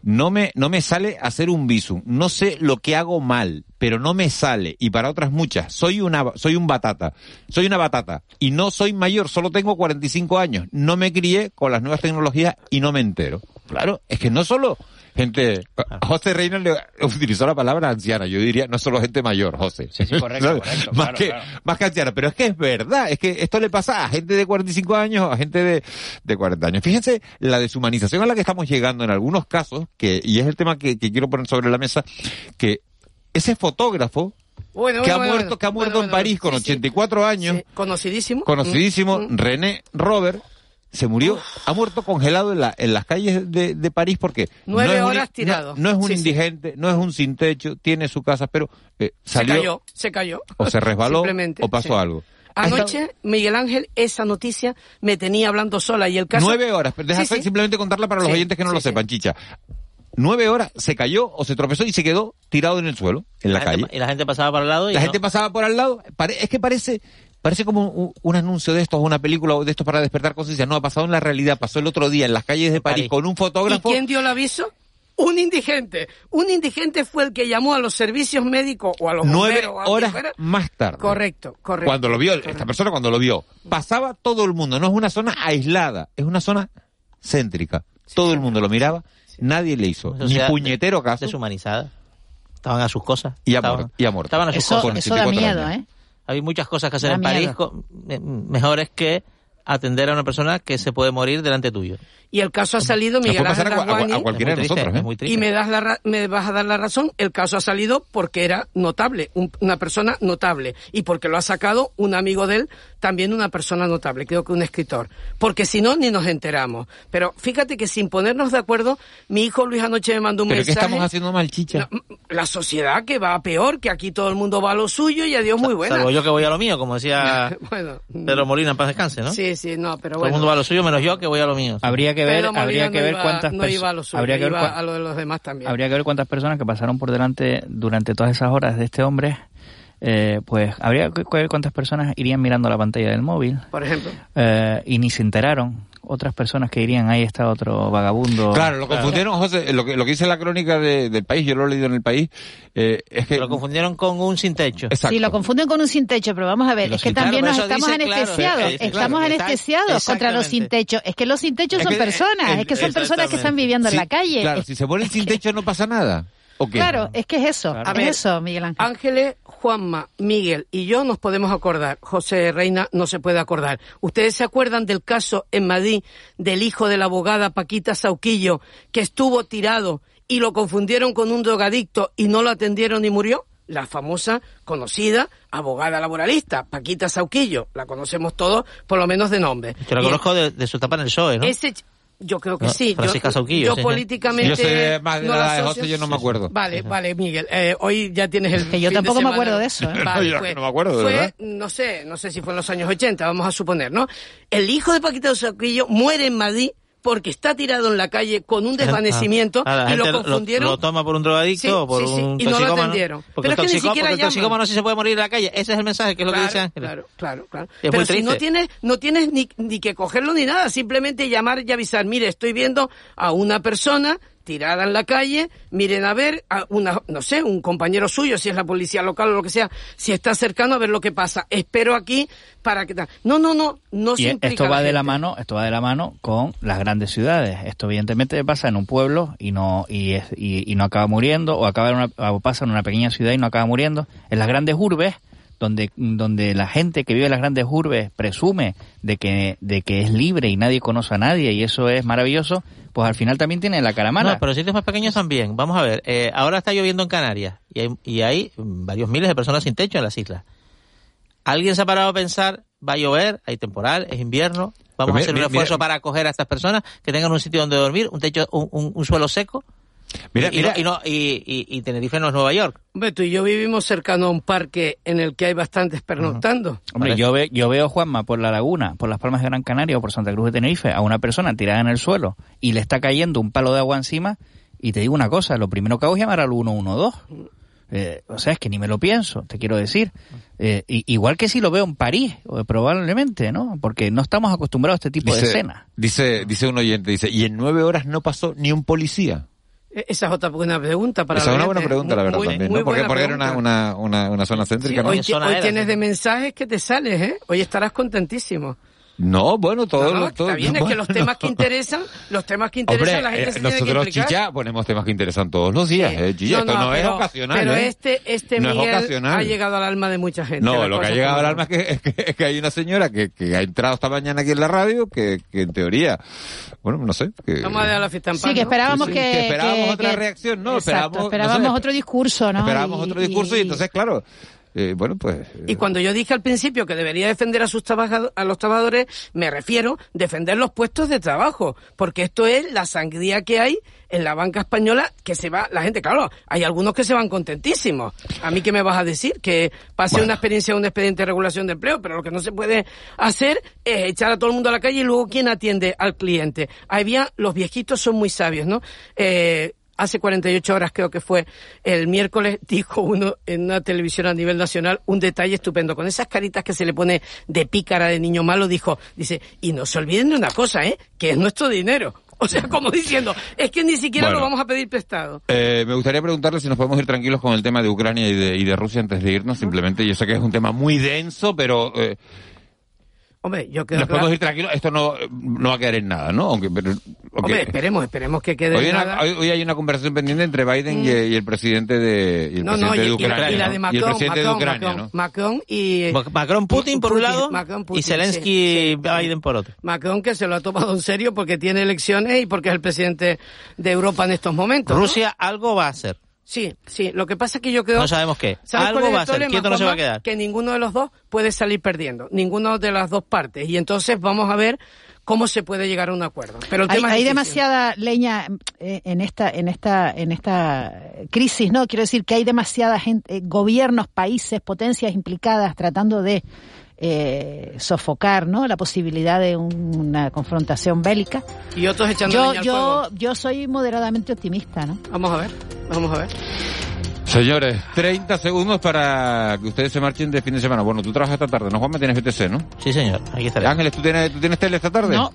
Speaker 7: No me, no me sale hacer un visum. No sé lo que hago mal, pero no me sale. Y para otras muchas, soy una, soy un batata. Soy una batata. Y no soy mayor, solo tengo 45 años. No me crié con las nuevas tecnologías y no me entero. Claro, es que no solo gente, José Reina le utilizó la palabra anciana, yo diría, no solo gente mayor, José.
Speaker 14: Sí, sí, <laughs> correcto,
Speaker 7: más
Speaker 14: claro,
Speaker 7: que,
Speaker 14: claro.
Speaker 7: más que anciana, pero es que es verdad, es que esto le pasa a gente de 45 años, a gente de, de 40 años. Fíjense la deshumanización a la que estamos llegando en algunos casos, que, y es el tema que, que quiero poner sobre la mesa, que ese fotógrafo
Speaker 13: Bueno,
Speaker 7: que,
Speaker 13: bueno,
Speaker 7: ha
Speaker 13: bueno,
Speaker 7: muerto, que ha
Speaker 13: bueno,
Speaker 7: muerto en
Speaker 13: bueno,
Speaker 7: París con
Speaker 13: sí, sí.
Speaker 7: 84 años,
Speaker 13: Conocidísimo.
Speaker 7: conocidísimo,
Speaker 13: Mm, mm.
Speaker 7: René Robert, se murió, ha muerto congelado en, la, en las calles de, de París porque
Speaker 13: Nueve
Speaker 7: no es un-
Speaker 13: horas
Speaker 7: no-
Speaker 13: tirado.
Speaker 7: No, es un
Speaker 13: Sí, sí.
Speaker 7: indigente, no es un sin techo, tiene su casa, pero eh,
Speaker 13: Se
Speaker 7: salió
Speaker 13: cayó, se cayó.
Speaker 7: o se resbaló <laughs>
Speaker 13: Simplemente,
Speaker 7: o pasó
Speaker 13: sí.
Speaker 7: algo.
Speaker 13: Anoche, Miguel Ángel, esa noticia me tenía hablando sola y el caso...
Speaker 7: Nueve horas, pero deja
Speaker 13: Sí, sí.
Speaker 7: simplemente contarla para los
Speaker 13: Sí,
Speaker 7: oyentes que no
Speaker 13: sí,
Speaker 7: lo
Speaker 13: sí.
Speaker 7: sepan, chicha. Nueve horas, se cayó o se tropezó y se quedó tirado en el suelo, en la,
Speaker 10: gente-
Speaker 7: calle.
Speaker 10: y la gente pasaba por al lado y
Speaker 7: La
Speaker 10: no-
Speaker 7: gente pasaba por al lado. es que parece parece como un, un anuncio de estos, una película de estos para despertar conciencia. No, ha pasado en la realidad. Pasó el otro día en las calles de París,
Speaker 10: París.
Speaker 7: con un
Speaker 13: ¿Y
Speaker 7: fotógrafo.
Speaker 13: quién dio el aviso? Un indigente. Un indigente fue el que llamó a los servicios médicos o a los
Speaker 7: Nueve
Speaker 13: bomberos. o a
Speaker 7: horas
Speaker 13: fuera.
Speaker 7: más tarde.
Speaker 13: Correcto, correcto.
Speaker 7: Cuando lo vio, esta persona cuando lo vio, pasaba todo el mundo. No es una zona aislada, es una zona céntrica. Todo el mundo lo miraba, nadie le hizo ni puñetero caso
Speaker 10: deshumanizada. Estaban a sus cosas.
Speaker 7: y ha
Speaker 10: Estaban-.
Speaker 7: Y muerto.
Speaker 10: Estaban a sus
Speaker 9: Eso,
Speaker 10: cosas.
Speaker 9: eso da
Speaker 7: 84
Speaker 9: miedo,
Speaker 7: años.
Speaker 9: ¿eh?
Speaker 10: Hay muchas cosas que hacer
Speaker 9: Da
Speaker 10: en París
Speaker 9: miedo.
Speaker 10: co- me- mejores que atender a una persona que se puede morir delante tuyo.
Speaker 13: Y el caso ha salido, Miguel Ángel
Speaker 7: a, a- a cualquiera
Speaker 10: Es
Speaker 7: de
Speaker 10: muy triste,
Speaker 7: nosotros. ¿eh?
Speaker 13: Y me, das la ra- me vas a dar la razón, el caso ha salido porque era notable, un- una persona notable, y porque lo ha sacado un amigo de él también una persona notable, creo que un escritor, porque si no, ni nos enteramos. Pero fíjate que sin ponernos de acuerdo, mi hijo Luis anoche me mandó un
Speaker 7: ¿Pero qué
Speaker 13: mensaje.
Speaker 7: estamos haciendo mal, chicha?
Speaker 13: La sociedad que va peor, que aquí todo el mundo va a lo suyo y adiós muy buena.
Speaker 10: Salvo yo que voy a lo mío, como decía <laughs>
Speaker 13: bueno,
Speaker 10: Pedro Molina en paz descanse, ¿no?
Speaker 13: sí, sí, no, pero
Speaker 10: Todo
Speaker 13: bueno.
Speaker 10: el mundo va a lo suyo menos yo que voy a lo mío.
Speaker 14: Habría que ver, habría
Speaker 13: no
Speaker 14: que ver
Speaker 13: iba-
Speaker 14: cuántas
Speaker 13: no iba a lo suyo,
Speaker 14: habría que ver
Speaker 13: iba a lo de los demás también.
Speaker 14: Habría que ver cuántas personas que pasaron por delante durante todas esas horas de este hombre, eh, pues habría que ver cuántas personas irían mirando la pantalla del móvil
Speaker 13: Por ejemplo.
Speaker 14: eh, y ni se enteraron. Otras personas que dirían, ahí está otro vagabundo.
Speaker 7: Claro, lo confundieron, José, lo que, lo que dice la crónica de- del país, yo lo he leído en el país, eh, es que...
Speaker 10: Lo confundieron con un sin techo.
Speaker 7: Exacto.
Speaker 9: Sí, lo confunden con un sin techo, pero vamos a ver, es que también
Speaker 10: claro,
Speaker 9: nos estamos
Speaker 10: dice,
Speaker 9: anestesiados,
Speaker 10: eh, claro,
Speaker 9: estamos anestesiados contra los sin techo. Es que los sin techo
Speaker 7: Es
Speaker 9: son
Speaker 7: que,
Speaker 9: personas,
Speaker 7: eh,
Speaker 9: es que son personas que están viviendo en la calle.
Speaker 7: Claro,
Speaker 9: Es-
Speaker 7: si se ponen sin techo no pasa nada. ¿O qué?
Speaker 9: Claro, es que es eso,
Speaker 13: A
Speaker 9: es
Speaker 13: ver,
Speaker 9: eso, Miguel Ángel.
Speaker 13: Ángeles, Juanma, Miguel y yo nos podemos acordar. José Reina no se puede acordar. ¿Ustedes se acuerdan del caso en Madrid del hijo de la abogada Paquita Sauquillo que estuvo tirado y lo confundieron con un drogadicto y no lo atendieron y murió? La famosa, conocida, abogada laboralista, Paquita Sauquillo. La conocemos todos, por lo menos de nombre.
Speaker 10: Yo la conozco de, de su etapa en el PSOE, ¿no?
Speaker 13: ese yo creo que
Speaker 10: No,
Speaker 13: sí.
Speaker 10: Francisca
Speaker 13: yo,
Speaker 10: Sauquillo,
Speaker 13: yo
Speaker 10: sí, sí.
Speaker 13: políticamente.
Speaker 7: Yo sé más de
Speaker 13: no
Speaker 7: la de. José, yo no me acuerdo.
Speaker 13: Vale, vale, Miguel. eh, hoy ya tienes el.
Speaker 9: Que yo
Speaker 13: fin de
Speaker 9: tampoco me acuerdo de eso, ¿eh?
Speaker 13: Vale,
Speaker 7: Yo
Speaker 13: pues,
Speaker 7: no me acuerdo, de
Speaker 13: fue,
Speaker 7: verdad.
Speaker 13: no sé, no sé si fue en los años 80, vamos a suponer, ¿no? El hijo de Paquita Sauquillo muere en Madrid porque está tirado en la calle con un desvanecimiento
Speaker 10: Ah,
Speaker 13: y lo confundieron.
Speaker 10: Lo, toma por un drogadicto
Speaker 13: Sí,
Speaker 10: o por
Speaker 13: sí, sí,
Speaker 10: un
Speaker 13: y no lo atendieron.
Speaker 10: Porque,
Speaker 13: Pero es que ni siquiera
Speaker 10: el toxicómano sí se puede morir en la calle. Ese es el mensaje, que es lo que dice Ángeles.
Speaker 13: Claro, claro, claro.
Speaker 10: Es
Speaker 13: Pero si no tienes, no tienes ni, ni que cogerlo ni nada, simplemente llamar y avisar, mire, estoy viendo a una persona tirada en la calle, miren a ver, a una, no sé, un compañero suyo, si es la policía local o lo que sea, si está cercano a ver lo que pasa. Espero aquí para que. No, no, no, no
Speaker 14: Y
Speaker 13: se implica
Speaker 14: esto va
Speaker 13: la
Speaker 14: de la mano, esto va de la mano con las grandes ciudades. Esto evidentemente pasa en un pueblo y no y, es- y, y no acaba muriendo o acaba en una, o pasa en una pequeña ciudad y no acaba muriendo. En las grandes urbes donde donde la gente que vive en las grandes urbes presume de que de que es libre y nadie conoce a nadie y eso es maravilloso, pues al final también tiene la cara mala.
Speaker 10: No, pero sitios más pequeños también. Vamos a ver, eh, ahora está lloviendo en Canarias y hay, y hay varios miles de personas sin techo en las islas. ¿Alguien se ha parado a pensar, va a llover, hay temporal, es invierno, vamos
Speaker 7: Pues
Speaker 10: a hacer
Speaker 7: mira,
Speaker 10: un esfuerzo
Speaker 7: mira.
Speaker 10: para acoger a estas personas que tengan un sitio donde dormir, un techo, un, un- un suelo seco?
Speaker 7: Mira,
Speaker 10: y,
Speaker 7: mira.
Speaker 10: No, y, no- y, y- y Tenerife no es Nueva York.
Speaker 13: Hombre, tú y yo vivimos cercano a un parque en el que hay bastantes pernoctando.
Speaker 14: Hombre, yo, ve- yo veo, Juanma, por la laguna, por las Palmas de Gran Canaria o por Santa Cruz de Tenerife, a una persona tirada en el suelo y le está cayendo un palo de agua encima y te digo una cosa, lo primero que hago es llamar al 112. Eh, o sea, es que ni me lo pienso, te quiero decir. Eh, i- igual que si lo veo en París, o probablemente, ¿no? Porque no estamos acostumbrados a este tipo de escenas.
Speaker 7: dice, dice un oyente, dice, y en nueve horas no pasó ni un policía.
Speaker 13: E- Esa es otra buena pregunta para
Speaker 7: Esa es una buena pregunta, la verdad,
Speaker 13: Muy-
Speaker 7: también,
Speaker 13: muy
Speaker 7: ¿no? Porque, porque era una, una, una, una zona
Speaker 13: Sí,
Speaker 7: céntrica, ¿no?
Speaker 13: hoy, hoy
Speaker 10: era,
Speaker 13: tienes
Speaker 10: sí.
Speaker 13: de mensajes que te sales, ¿eh? Hoy estarás contentísimo.
Speaker 7: No, bueno, todo...
Speaker 13: No, no,
Speaker 7: lo- todo
Speaker 13: está bien, es que
Speaker 7: bueno,
Speaker 13: los temas que interesan, los temas que interesan,
Speaker 7: Hombre,
Speaker 13: la gente
Speaker 7: eh,
Speaker 13: se tiene que
Speaker 7: nosotros. Chicha, ponemos temas que interesan todos los días,
Speaker 13: Sí.
Speaker 7: eh, Chicha. Esto no, es
Speaker 13: pero-
Speaker 7: ocasional,
Speaker 13: Pero
Speaker 7: ¿eh?
Speaker 13: este, este Miguel ha llegado al alma de mucha gente.
Speaker 7: No, lo que ha llegado
Speaker 13: como
Speaker 7: al alma es que, es <laughs> que, es que hay una señora que, que ha entrado esta mañana aquí en la radio que, que en teoría, bueno, no sé.
Speaker 13: Vamos a dar la fiesta en paz,
Speaker 9: Sí, que esperábamos
Speaker 7: Sí,
Speaker 9: que...
Speaker 7: sí, que esperábamos
Speaker 9: que-
Speaker 7: otra
Speaker 9: que-
Speaker 7: reacción, ¿no,
Speaker 9: Exacto,
Speaker 7: esperábamos- no
Speaker 9: esperábamos
Speaker 7: sé.
Speaker 9: otro discurso, ¿no?
Speaker 7: Esperábamos otro discurso y, entonces, claro, eh, bueno, pues... eh,
Speaker 13: Y cuando yo dije al principio que debería defender a sus trabajado- a los trabajadores, me refiero defender los puestos de trabajo, porque esto es la sangría que hay en la banca española que se va la gente, claro, hay algunos que se van contentísimos. A mí qué me vas a decir que pase una experiencia un expediente de regulación de empleo, pero lo que no se puede hacer es echar a todo el mundo a la calle y luego quién atiende al cliente. Había los viejitos son muy sabios, ¿no? Eh, Hace 48 horas creo que fue el miércoles <laughs> dijo uno en una televisión a nivel nacional un detalle estupendo con esas caritas que se le pone de pícara de niño malo dijo dice y no se olviden de una cosa eh que es nuestro dinero <laughs> o sea como diciendo es que ni siquiera
Speaker 7: Bueno.
Speaker 13: lo vamos a pedir prestado
Speaker 7: Eh, me gustaría preguntarle si nos podemos ir tranquilos con el tema de Ucrania y de, y de Rusia antes de irnos. Simplemente, yo sé que es un tema muy denso, pero eh,
Speaker 13: hombre yo creo
Speaker 7: nos
Speaker 13: que
Speaker 7: podemos ir tranquilos. Esto no, no va a quedar en nada, ¿no? Aunque, pero,
Speaker 13: hombre esperemos esperemos que quede
Speaker 7: hoy, hay una-
Speaker 13: nada.
Speaker 7: hoy- hoy hay una conversación pendiente entre Biden y, y el presidente de, y el
Speaker 13: no,
Speaker 7: presidente
Speaker 13: no, y,
Speaker 7: de
Speaker 13: y
Speaker 7: Ucrania.
Speaker 13: la, y la
Speaker 7: ¿no?
Speaker 13: de
Speaker 7: y el
Speaker 13: Macron,
Speaker 7: presidente
Speaker 13: Macron,
Speaker 7: de Ucrania,
Speaker 13: Macron,
Speaker 7: ¿no?
Speaker 13: Macron y
Speaker 10: Macron Putin por un lado
Speaker 13: Macron, Putin,
Speaker 10: y Zelensky
Speaker 13: sí, sí.
Speaker 10: Biden por otro.
Speaker 13: Macron que se lo ha tomado en serio porque tiene elecciones y porque es el presidente de Europa en estos momentos. ¿no?
Speaker 10: Rusia algo va a hacer.
Speaker 13: Sí, sí. Lo que pasa es que yo creo...
Speaker 10: No sabemos qué.
Speaker 13: ¿Sabes
Speaker 10: Algo va a ser. Quieto no se va a quedar.
Speaker 13: Que ninguno de los dos puede salir perdiendo. Ninguno de las dos partes. Y entonces vamos a ver cómo se puede llegar a un acuerdo. Pero el
Speaker 9: hay,
Speaker 13: tema
Speaker 9: hay demasiada leña eh, en esta en esta en esta crisis no quiero decir que hay demasiada gente eh, gobiernos países potencias implicadas tratando de eh, sofocar no la posibilidad de un- una confrontación bélica
Speaker 13: Y otros echando
Speaker 9: yo
Speaker 13: leña al
Speaker 9: yo
Speaker 13: fuego.
Speaker 9: yo soy moderadamente optimista no
Speaker 13: Vamos a ver, vamos a ver.
Speaker 7: Señores, 30 segundos para que ustedes se marchen de fin de semana. Bueno, tú trabajas esta tarde, ¿no, Juanma? Tienes BTC, ¿no?
Speaker 10: Sí, señor. Aquí estaré.
Speaker 7: Ángeles, ¿tú tienes, ¿tú tienes tele esta tarde?
Speaker 9: No.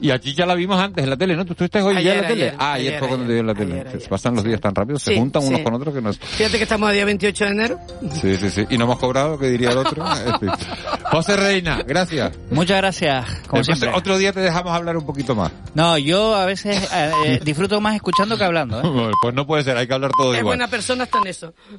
Speaker 7: Y a Chicha la vimos antes en la tele, ¿no? ¿Tú estuviste hoy ya en
Speaker 13: Ayer,
Speaker 7: la tele?
Speaker 13: ayer,
Speaker 7: ah, ayer,
Speaker 13: ayer,
Speaker 7: fue cuando te dio en la tele. se pasan los días tan rápido, se
Speaker 13: Sí,
Speaker 7: juntan unos
Speaker 13: sí.
Speaker 7: con otros que nos...
Speaker 13: Fíjate que estamos a día 28 de enero.
Speaker 7: Sí, sí, sí. Y no hemos cobrado, que diría el otro. <laughs> Este. José Reina, gracias.
Speaker 14: Muchas gracias, como
Speaker 7: Entonces,
Speaker 14: siempre.
Speaker 7: otro día te dejamos hablar un poquito más.
Speaker 14: No, yo a veces eh, eh, disfruto más escuchando que hablando. ¿eh? <laughs>
Speaker 7: Pues no puede ser, hay que hablar todo
Speaker 13: Es
Speaker 7: igual.
Speaker 13: buena persona hasta en eso.
Speaker 7: Eh,